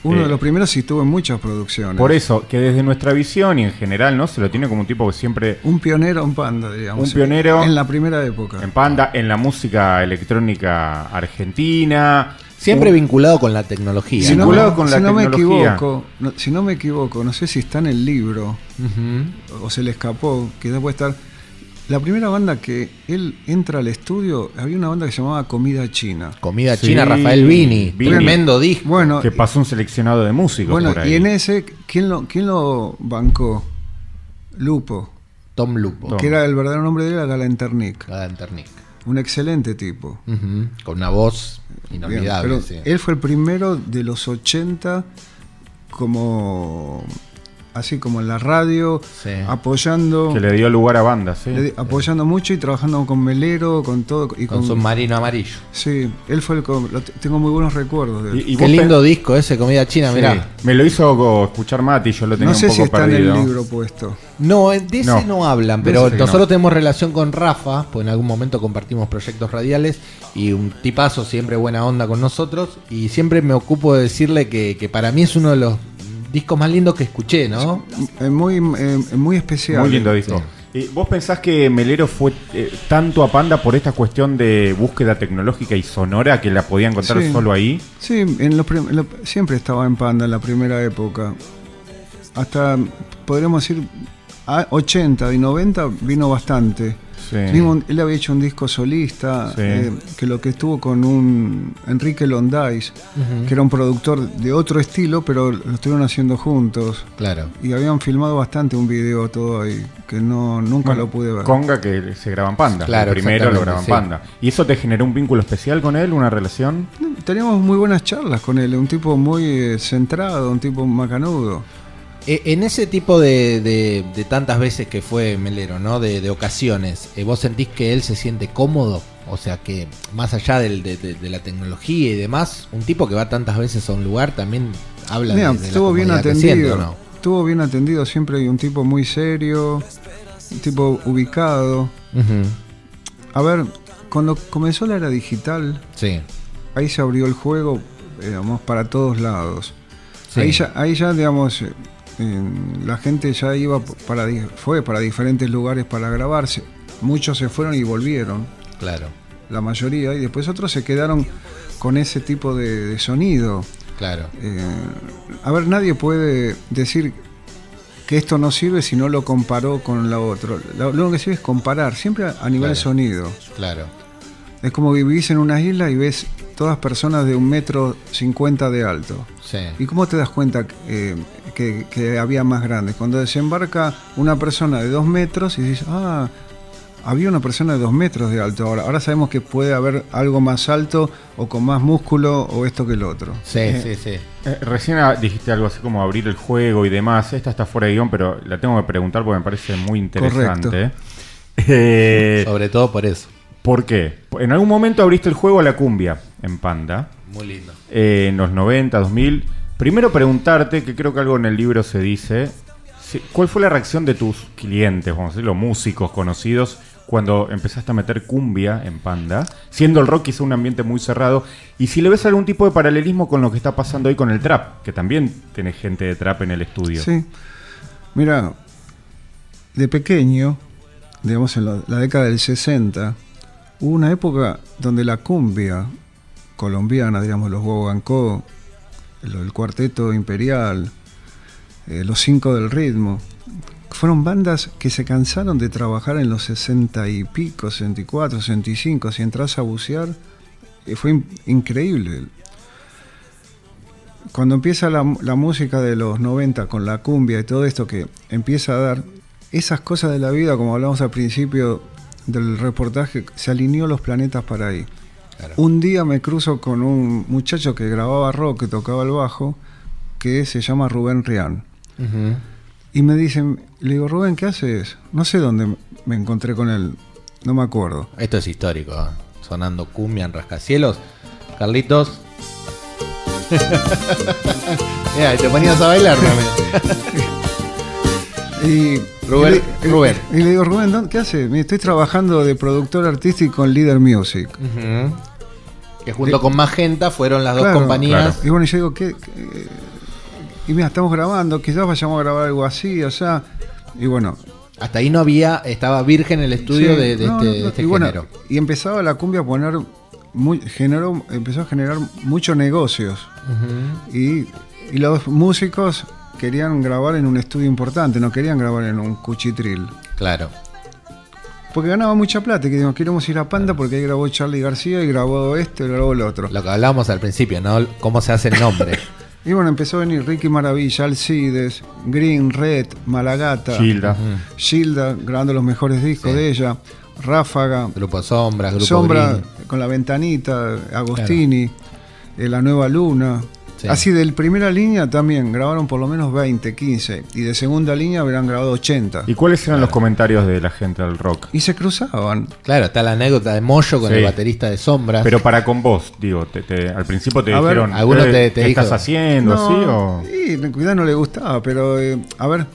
Uno eh, de los primeros y estuvo en muchas producciones. Por eso, que desde nuestra visión y en general, ¿no? Se lo tiene como un tipo que siempre Un pionero en Panda, digamos. Un pionero. En la primera época. en panda, en la música electrónica argentina. Siempre Un- vinculado con la tecnología. Si no, vinculado me, con la si no me tecnología. equivoco, no- si no me equivoco, no sé si está en el libro o se le escapó, quizás puede estar. La primera banda que él entra al estudio, había una banda que se llamaba Comida China. Comida Sí, china, Rafael Vini. Vini. Tremendo disco. Bueno, que pasó un seleccionado de músicos bueno por ahí. y en ese, ¿quién lo, quién lo bancó? Lupo, Tom Lupo. Tom. que era el verdadero nombre de él, era Galanternick. Adam Ternick. Un excelente tipo. Con una voz Bien, inolvidable. pero sí. él fue el primero de los 80 como así como en la radio Sí. apoyando Que le dio lugar a bandas, ¿sí? le apoyando mucho y trabajando con Melero con todo y Con con, submarino amarillo. sí él fue el tengo muy buenos recuerdos de él. Y- y Qué lindo disco ese, Comida China, Sí, mirá. Me lo hizo escuchar Mati, yo lo tenía no sé un si poco está perdido. en el libro puesto No, de ese no, No, hablan, pero nosotros no. tenemos relación con Rafa, pues en algún momento compartimos proyectos radiales y un tipazo siempre buena onda con nosotros y siempre me ocupo de decirle que, que para mí es uno de los discos más lindos que escuché, ¿no? es muy eh, muy especial Muy lindo disco. ¿Y ¿Vos pensás que Melero fue eh, tanto a Panda por esta cuestión de búsqueda tecnológica y sonora que la podía encontrar Sí. solo ahí? Sí, en los prim- en lo- siempre estaba en Panda en la primera época. Hasta, podríamos decir, a 80 y 90 vino bastante. Sí. Él había hecho un disco solista, Sí. eh, que lo que estuvo con un Enrique Londais, que era un productor de otro estilo, pero lo estuvieron haciendo juntos. Claro. Y habían filmado bastante un video todo ahí, que no nunca Bueno, lo pude ver. Conga que se graba en Panda. Claro, primero lo exactamente, graba en sí. Panda. ¿Y eso te generó un vínculo especial con él? ¿Una relación? Teníamos muy buenas charlas con él, un tipo muy eh, centrado, un tipo macanudo. E- En ese tipo de, de- de tantas veces que fue Melero, ¿no? De, de ocasiones, eh, ¿vos sentís que él se siente cómodo? O sea, que más allá del- de, la tecnología y demás, un tipo que va tantas veces a un lugar también habla Mira, de, la estuvo bien siente, atendido. ¿o no? Estuvo bien atendido, siempre hay un tipo muy serio, un tipo ubicado. A ver, cuando comenzó la era digital, Sí. ahí se abrió el juego, digamos, para todos lados. Sí. Ahí, ya, ahí ya, digamos, eh, la gente ya iba para, fue para diferentes lugares para grabarse. Muchos se fueron y volvieron, Claro, la mayoría, y después otros se quedaron con ese tipo de, de sonido. claro. Eh, a ver, nadie puede decir que esto no sirve si no lo comparó con la otra. Lo, lo único que sirve es comparar, siempre a, a nivel Claro. sonido. Claro. Es como que vivís en una isla y ves todas personas de un metro cincuenta de alto. Sí. ¿Y cómo te das cuenta eh, que, que había más grandes? Cuando desembarca una persona de dos metros y dices, ah, había una persona de dos metros de alto. Ahora, ahora sabemos que puede haber algo más alto o con más músculo o esto que el otro. Sí, sí, sí. Eh, recién ah, dijiste algo así como abrir el juego y demás. Esta está fuera de guion, pero la tengo que preguntar porque me parece muy interesante. Eh, Sobre todo por eso. ¿Por qué? En algún momento abriste el juego a la cumbia en Panda. Muy lindo. eh, en los 90, 2000. Primero preguntarte, que creo que algo en el libro se dice, ¿cuál fue la reacción de tus clientes, vamos a decirlo, músicos conocidos, cuando empezaste a meter cumbia en Panda? Siendo el rock quizá un ambiente muy cerrado. Y si le ves algún tipo de paralelismo con lo que está pasando hoy con el trap, que también tenés gente de trap en el estudio. Sí. Mira, de pequeño, digamos en la, la década del 60, hubo una época donde la cumbia colombiana, digamos los Guaguancó, el, Cuarteto Imperial, eh, los Cinco del Ritmo, fueron bandas que se cansaron de trabajar en los 60 y pico, 64, 65. Si entras a bucear, eh, fue in- increíble. cuando empieza la, la música de los 90 con la cumbia y todo esto que empieza a dar, esas cosas de la vida, como hablamos al principio del reportaje, se alineó los planetas para ahí. Claro. Un día me cruzo con un muchacho que grababa rock, que tocaba el bajo, que se llama Rubén Rian. Y me dicen, le digo, Rubén, ¿qué haces? No sé dónde me encontré con él, no me acuerdo. Esto es histórico, ¿eh? sonando cumbia en rascacielos. Carlitos. Mira, te ponías a bailar también. Y, Rubén, y le, Rubén. Y, le digo, Rubén, ¿dónde- ¿qué haces? Me estoy trabajando de productor artístico en Leader Music. Que junto con Magenta fueron las dos Claro, compañías. Y bueno, yo digo, ¿qué? qué? Y mira, estamos grabando, quizás vayamos a grabar algo así, o sea. Y bueno. Hasta ahí no había, estaba virgen el estudio sí, de, de no, este, no, de este y bueno, género. y empezaba la cumbia a poner. Muy, generó, empezó a generar muchos negocios. Y, y los músicos querían grabar en un estudio importante, no querían grabar en un cuchitril. Claro. Porque ganaba mucha plata, y que digo, queremos ir a Panda porque ahí grabó Charlie García y grabó este y grabó el otro. Lo que hablábamos al principio, ¿no? Cómo se hace el nombre. Y bueno, empezó a venir Ricky Maravilla, Alcides, Green, Red, Malagata, Gilda. Gilda grabando los mejores discos Sí. de ella, Ráfaga, Grupo Sombras, Grupo Sombra Green. con la ventanita, Agostini, eh, La Nueva Luna. Sí. Así de primera línea también grabaron por lo menos 20, 15 y de segunda línea habrán grabado 80. ¿Y cuáles eran los comentarios de la gente del rock? Y se cruzaban. Claro, está la anécdota de Moyo con Sí. el baterista de Sombras. Pero para con vos, digo, te- te- al principio te A ver, dijeron, alguno "Eh, te- te ¿qué dijo?" estás haciendo? No, ¿Así o...? Y en cuidado no le gustaba, pero eh, a ver,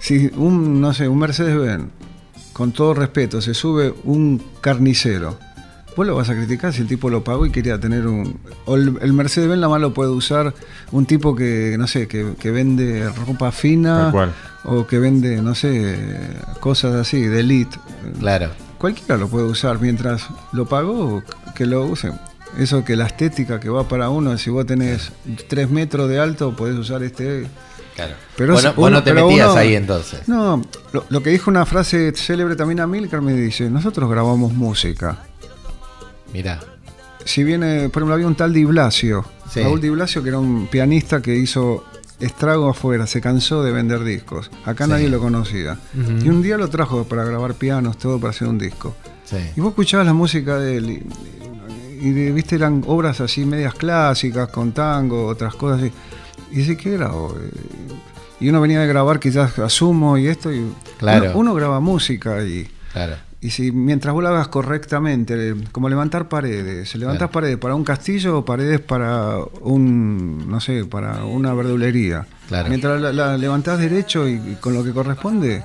si un, no sé, un Mercedes-Benz, con todo respeto, se sube un carnicero, vos lo vas a criticar si el tipo lo pagó y quería tener un... O el, el Mercedes-Benz la más lo puede usar un tipo que, no sé, que, que vende ropa fina cual. o que vende, no sé, cosas así, de elite. Claro. Cualquiera lo puede usar mientras lo pagó, que lo use. Eso que la estética que va para uno, si vos tenés 3 metros de alto, podés usar este. Claro. Pero vos, no, es vos no te pero metías uno- ahí entonces. No, lo, lo que dijo una frase célebre también a Milcar me dice: Nosotros grabamos música. Mirá. Si viene, por ejemplo, había un tal Di Blasio, Sí. Raúl Di Blasio, que era un pianista que hizo estrago afuera, se cansó de vender discos. Acá Sí. nadie lo conocía. Y un día lo trajo para grabar pianos, todo para hacer un disco. Sí. Y vos escuchabas la música de él y, viste, eran obras así medias clásicas, con tango, otras cosas así. Y dice, ¿qué grabo? Eh, Y uno venía de grabar quizás a Sumo y esto, y Claro. uno, uno graba música y, Claro. Y si mientras vos lo hagas correctamente, como levantar paredes, levantas Claro. paredes para un castillo o paredes para un, no sé, para una verdulería. Claro. Mientras la, la levantás derecho y, y con lo que corresponde,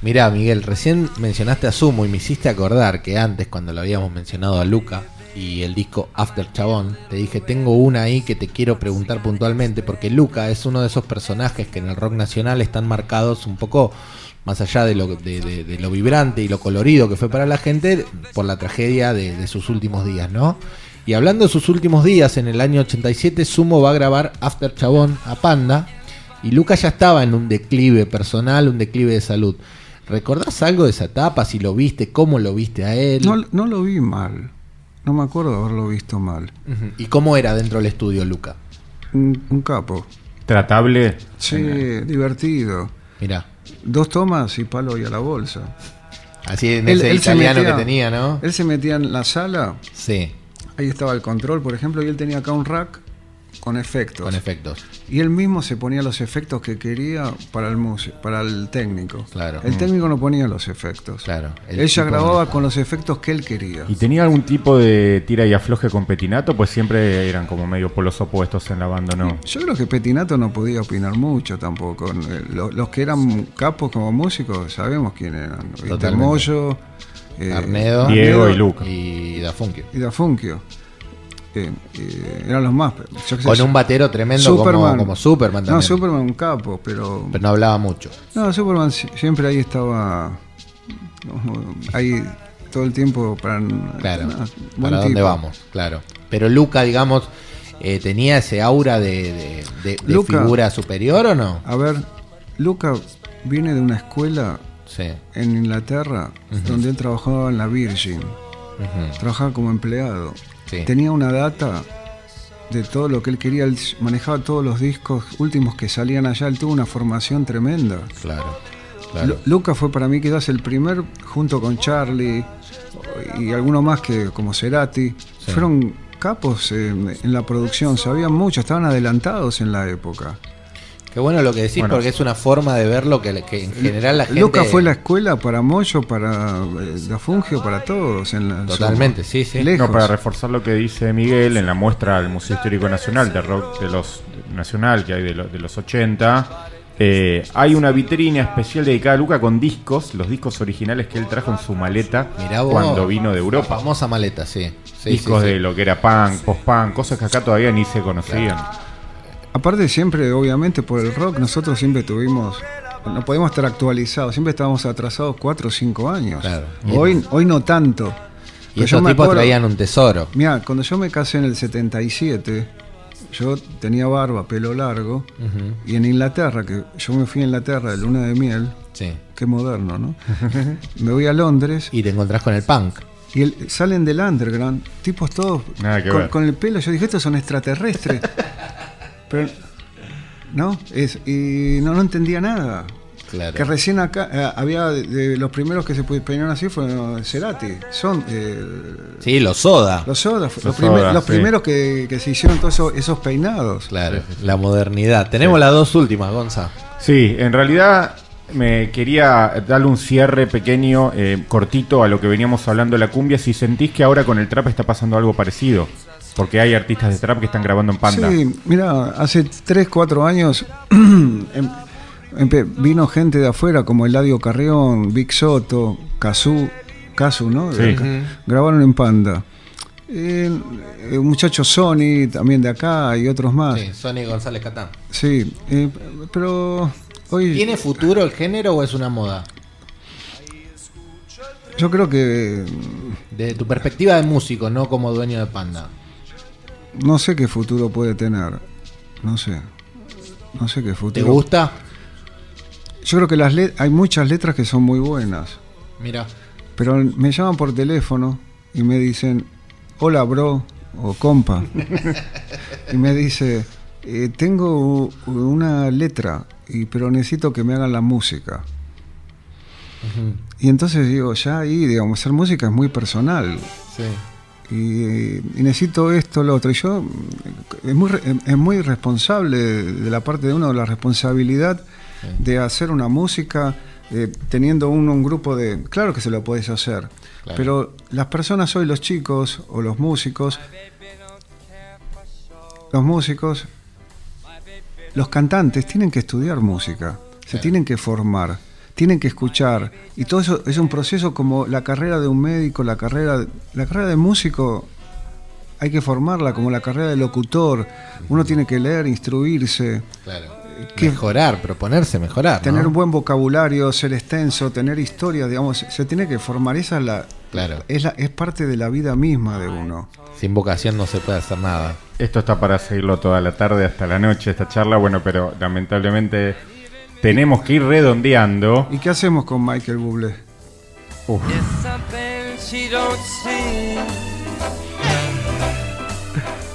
Mirá, Miguel, recién mencionaste a Sumo y me hiciste acordar que antes, cuando lo habíamos mencionado a Luca y el disco After Chabón, te dije, tengo una ahí que te quiero preguntar puntualmente, porque Luca es uno de esos personajes que en el rock nacional están marcados un poco más allá de lo, de, de- de lo vibrante y lo colorido que fue para la gente, por la tragedia de, de sus últimos días, ¿no? Y hablando de sus últimos días, en el año 87, Sumo va a grabar After Chabón a Panda, y Luca ya estaba en un declive personal, un declive de salud. ¿Recordás algo de esa etapa? Si lo viste, cómo lo viste a él. no, no lo vi mal. No me acuerdo haberlo visto mal. ¿Y cómo era dentro del estudio, Luca? Un, un capo. Tratable. Sí, divertido. Mirá, Dos tomas y palo y a la bolsa. así en Él- ese él italiano metía- que tenía, ¿no? Él se metía en la sala, Sí, ahí estaba el control, por ejemplo, y él tenía acá un rack con efectos. con efectos. Y él mismo se ponía los efectos que quería para el músico, para el técnico. Claro. El Mm. técnico no ponía los efectos. Claro, el Ella grababa con los efectos que él quería. ¿Y tenía algún tipo de tira y afloje con Petinato? Pues siempre eran como medio polos opuestos en la banda, ¿no? Yo creo que Petinato no podía opinar mucho tampoco. Lo- Los, que eran capos como músicos, sabemos quién eran. ¿viste? Totalmente. Moyo, eh, Arnedo. Diego y Luca. Y Da Funkio. y Da Funkio. Eh, eh, eran los más. yo qué sé, Con un batero tremendo como, como Superman también. No, Superman un capo, pero. Pero no hablaba mucho. No, Superman si- siempre ahí estaba. Ahí todo el tiempo para. Claro. no, ¿Para dónde vamos? Claro. Pero Luca, digamos, eh, ¿tenía ese aura de, de- de- de Luca. figura superior o no? A ver, Luca viene de una escuela Sí. en Inglaterra donde él trabajaba en la Virgin. Trabajaba como empleado. Sí. Tenía una data de todo lo que él quería. Él manejaba todos los discos últimos que salían allá. Él tuvo una formación tremenda. Claro. Lu- Luca fue para mí quizás el primer, junto con Charlie y alguno más que como Cerati, Sí. fueron capos en, en la producción, sabían mucho, estaban adelantados en la época. Qué bueno lo que decís Bueno. porque es una forma de verlo que, que en general la gente... Luca fue la escuela para Moyo, para eh, Da Fungio, para todos. En la, Totalmente, sí, sí. Lejos. No, para reforzar lo que dice Miguel, en la muestra del Museo Histórico Nacional de Rock de los Nacional que hay de, lo- de los 80, eh, hay una vitrina especial dedicada a Luca con discos, los discos originales que él trajo en su maleta vos, cuando vino de La Europa. famosa maleta, sí. Sí, discos sí, sí. de lo que era punk, post-punk, cosas que acá todavía ni se conocían. Aparte siempre, obviamente, por el rock, nosotros siempre tuvimos, no podemos estar actualizados, siempre estábamos atrasados cuatro o cinco años. Claro. Hoy, hoy no tanto. Y me tipos acuerdo- traían un tesoro. Mira, cuando yo me casé en el 77, yo tenía barba, pelo largo, y en Inglaterra, que yo me fui a Inglaterra de luna de miel, Sí. qué moderno, ¿no? me voy a Londres Y te encontrás con el punk. y el- salen del underground, tipos todos Nada que con, ver. con el pelo. Yo dije, estos son extraterrestres. Pero, ¿no? Es, y no, no entendía nada. Claro. Que recién acá eh, había de, de los primeros que se peinaron así fueron Cerati. Son eh, Sí, los soda. los Soda, los, Los primer- Soda, los sí. primeros que, que se hicieron todos esos, esos peinados. Claro, la modernidad. Tenemos las dos últimas, Gonza. Sí, en realidad me quería darle un cierre pequeño, eh, cortito a lo que veníamos hablando de la cumbia. Si sentís que ahora con el trap está pasando algo parecido, porque hay artistas de trap que están grabando en Panda. Sí, mira, hace 3, 4 años em- vino gente de afuera como Eladio Carrión, Big Soto, Casu, Casu, ¿no? Sí. Grabaron en Panda. Eh, eh, un muchacho Sony, también de acá, y otros más. Sí, Sonny González Catán. Sí, eh, pero hoy ¿Tiene futuro el género o es una moda? yo creo que De tu perspectiva de músico, no como dueño de Panda. No sé qué futuro puede tener. No sé. No sé qué ¿Te futuro. gusta? Yo creo que las let- hay muchas letras que son muy buenas. Mira. Pero me llaman por teléfono y me dicen, hola bro o compa. y me dice, "Eh, tengo una letra, y, pero necesito que me hagan la música. Y entonces digo, ya ahí, digamos, hacer música es muy personal. Sí. Y, y necesito esto, lo otro. Y yo, es muy, es muy responsable de la parte de uno, la responsabilidad de hacer una música eh, teniendo uno un grupo de... Claro que se lo puedes hacer, Claro. pero las personas hoy, los chicos o los músicos, los músicos, los cantantes tienen que estudiar música, se tienen que formar, tienen que escuchar. Y todo eso es un proceso como la carrera de un médico, la carrera, la carrera de músico. Hay que formarla como la carrera de locutor. Uno tiene que leer, instruirse, Claro. ¿Qué? Mejorar, proponerse mejorar. ¿no? tener un buen vocabulario, ser extenso, tener historia, digamos, se tiene que formar. Esa es la, Claro. es, la, es parte de la vida misma de uno. Sin vocación no se puede hacer nada. Esto está para seguirlo toda la tarde hasta la noche, esta charla, bueno, pero lamentablemente tenemos que ir redondeando. ¿Y qué hacemos con Michael Bublé? Uf.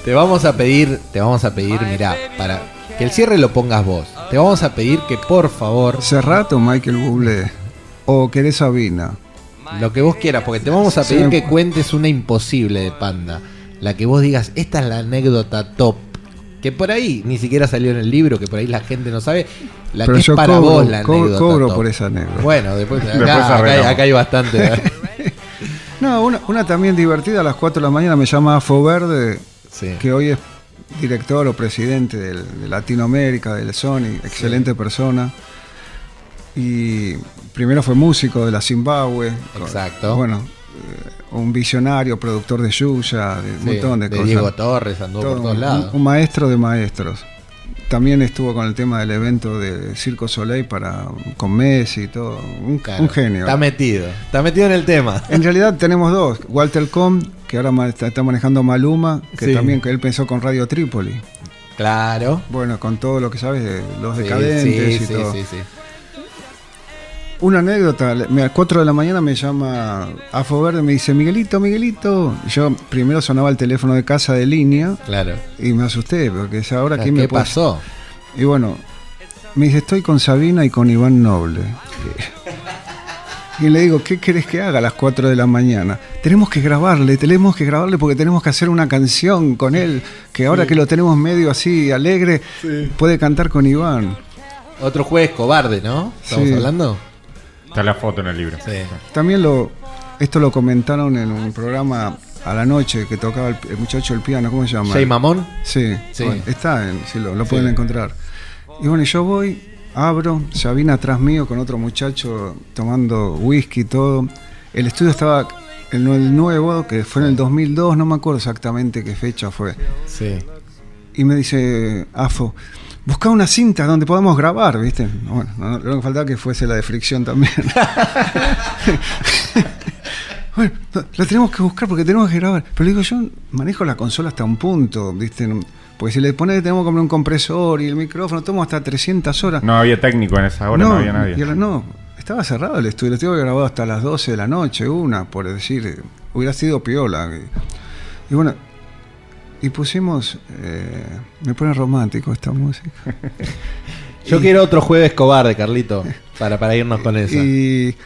Te vamos a pedir, te vamos a pedir, mirá, para que el cierre lo pongas vos. Te vamos a pedir que por favor, ¿Serrat o Michael Bublé? ¿O querés Sabina? lo que vos quieras, porque te vamos a Sí. pedir que cuentes una imposible de Panda. La que vos digas, esta es la anécdota top. Que por ahí ni siquiera salió en el libro, que por ahí la gente no sabe. La Pero que es yo para cobro, vos la co- anécdota. cobro por esa anécdota. Bueno, después, acá, Después acá hay, arreglamos. acá hay bastante. ¿eh? No, una, una también divertida, a las 4 de la mañana me llama Afo Verde, Sí. que hoy es director o presidente del- de Latinoamérica, del Sony, excelente persona. Y primero fue músico de la Zimbabue. Exacto. Bueno, un visionario, productor de Yuya, de un Sí, montón de, de cosas. Diego Torres anduvo Todo, por todos lados. Un, maestro de maestros. También estuvo con el tema del evento de Circo Soleil para con Messi y todo. Un, Claro, un genio. Está metido, está metido en el tema. En realidad tenemos dos. Walter Com, que ahora está, está manejando Maluma, que Sí. también él pensó con Radio Trípoli. Claro. Bueno, con todo lo que sabes de los Sí, decadentes sí, y sí, todo. sí, sí. Una anécdota, a 4 de la mañana me llama Afo Verde, me dice, Miguelito, Miguelito. Yo primero sonaba el teléfono de casa de línea Claro. y me asusté, porque es ahora quién ¿Qué me puede- pasó? Y bueno, me dice, estoy con Sabina y con Iván Noble. Y le digo, ¿qué querés que haga a las 4 de la mañana? Tenemos que grabarle, tenemos que grabarle porque tenemos que hacer una canción con él, que ahora que lo tenemos medio así alegre, puede cantar con Iván. Otro juez cobarde, ¿no? ¿Estamos Sí. hablando? Está la foto en el libro. Sí. También lo, esto lo comentaron en un programa a la noche que tocaba el, el muchacho el piano, ¿cómo se llama? Jay Mamón. Sí, Sí. bueno, está, en, sí, lo, lo Sí. pueden encontrar. Y bueno, yo voy, abro, Sabina atrás mío con otro muchacho tomando whisky y todo. El estudio estaba en el nuevo, que fue en el 2002, no me acuerdo exactamente qué fecha fue. Sí. Y me dice, Afo, busca una cinta donde podamos grabar, ¿viste? Bueno, no, lo que faltaba que fuese la de fricción también. bueno, no, la tenemos que buscar porque tenemos que grabar. Pero digo, yo manejo la consola hasta un punto, ¿viste? Porque si le pones, tenemos que comprar un compresor y el micrófono, tomo hasta 300 horas. No había técnico en esa hora, no, había nadie. y ahora no, estaba cerrado el estudio, estudio había grabado hasta las 12 de la noche, una, por decir, hubiera sido piola. Y bueno, y pusimos, eh, me pone romántico esta música. Yo quiero otro jueves cobarde, Carlito, para, para irnos con eso. Y,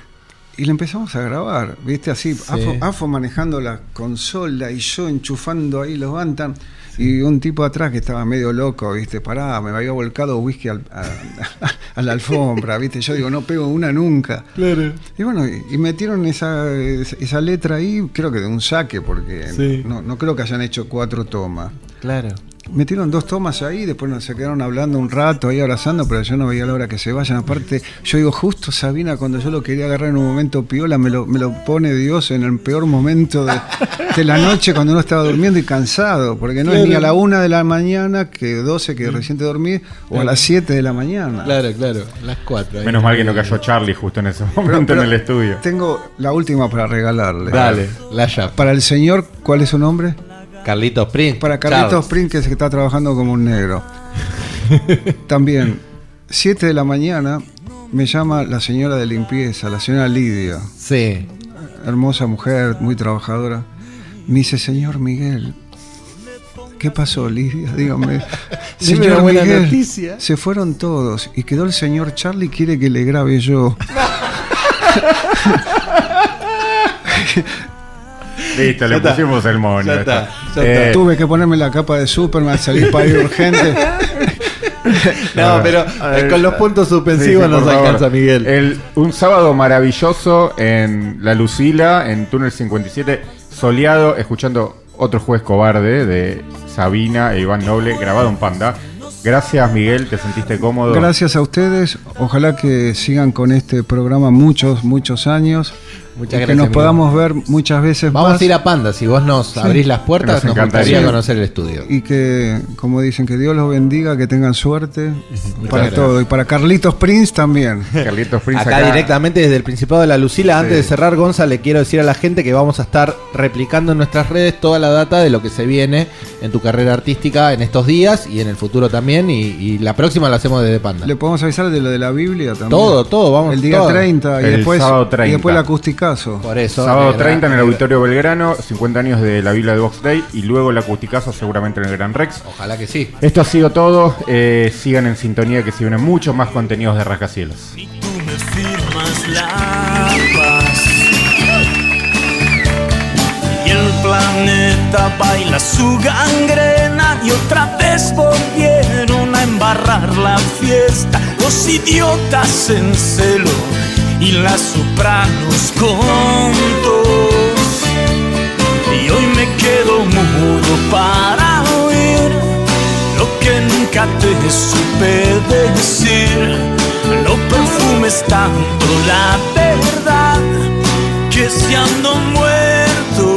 y le empezamos a grabar, ¿viste? Así, Sí. Afo, Afo manejando la consola y yo enchufando ahí los bantam. Y un tipo atrás que estaba medio loco, ¿viste? Pará, me había volcado whisky al- a, a la alfombra, ¿viste? Yo digo, no pego una nunca. Claro. Y bueno, y, y metieron esa, esa letra ahí, creo que de un saque, porque Sí. no, no creo que hayan hecho cuatro tomas. Claro. Metieron dos tomas ahí, después nos se quedaron hablando un rato ahí abrazando, pero yo no veía la hora que se vayan. Aparte, yo digo, justo Sabina, cuando yo lo quería agarrar en un momento piola, me lo, me lo pone Dios en el peor momento de, de la noche cuando uno estaba durmiendo y cansado, porque no es ni a la una de la mañana, que 12 que recién te dormí, o a las 7 de la mañana. Claro, claro. Las cuatro. ahí. Menos mal que no cayó Charlie justo en ese Pero- momento pero en el estudio. Tengo la última para regalarle. Dale, la llave. Para el señor, ¿cuál es su nombre? Carlitos Prince. Para Carlitos. Prince, que se está trabajando como un negro. También, 7 de la mañana, me llama la señora de limpieza, la señora Lidia, Sí. hermosa mujer, muy trabajadora. Me dice, señor Miguel, ¿qué pasó, Lidia? Dígame. Buena noticia. se fueron todos y quedó el señor Charlie, quiere que le grabe yo. Listo, le está. pusimos el moño. Ya está. está, ya Eh, está. Tuve que ponerme la capa de Superman, salir para ir urgente. No, pero ver, con los puntos sí, suspensivos sí, nos por favor. alcanza, Miguel. El- un sábado maravilloso en La Lucila, en Túnel 57, soleado, escuchando otro juez cobarde de Sabina e Iván Noble, grabado en Panda. Gracias, Miguel, ¿te sentiste cómodo? Gracias a ustedes. Ojalá que sigan con este programa muchos, muchos años. Muchas y gracias, que nos podamos ver muchas veces Vamos más. a ir a Panda. Si vos nos abrís las puertas, Nos nos, encantaría. gustaría conocer el estudio. Y que, como dicen, que Dios los bendiga, que tengan suerte para gracias. todo. Y para Carlitos Prince también. Carlitos Prince Acá, acá. directamente desde el Principado de la Lucila, antes de cerrar, Gonza, le quiero decir a la gente que vamos a estar replicando en nuestras redes toda la data de lo que se viene en tu carrera artística en estos días y en el futuro también. Y, y la próxima la hacemos desde Panda. Le podemos avisar de lo de la Biblia también. Todo, todo, vamos. El día todo. 30 y El después, sábado 30. y después el acusticazo. Por eso. Sábado negra, 30 en el. Auditorio Belgrano, 50 años de la Biblia de Box Day y luego el Acusticazo seguramente en el Gran Rex. Ojalá que sí. Esto ha sido todo. eh, sigan en sintonía que se vienen muchos más contenidos de Rascacielos. y tú me firmas la paz. Y el planeta baila su gangrena y otra vez volvieron a embarrar la fiesta. Los idiotas en celo y las sopranos con tos. Y hoy me quedo mudo para oír lo que nunca te supe decir. Lo perfumes tanto la verdad que si ando muerto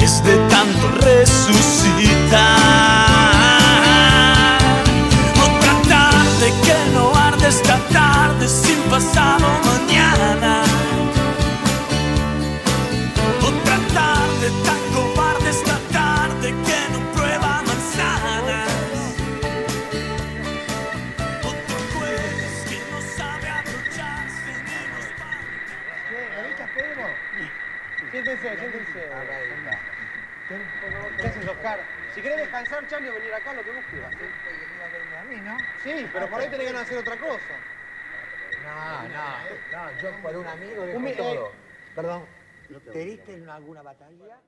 es de tanto resucitar. Otra tarde que no arde esta tarde sin pasado Oscar? Si querés descansar, Charlie, o venir acá, lo que vos quieras. a mí, ¿no? Sí, pero por ahí tenés ganas de hacer otra cosa. No, no, no, yo por un amigo dejo todo. eh. Perdón, ¿te diste en alguna batalla?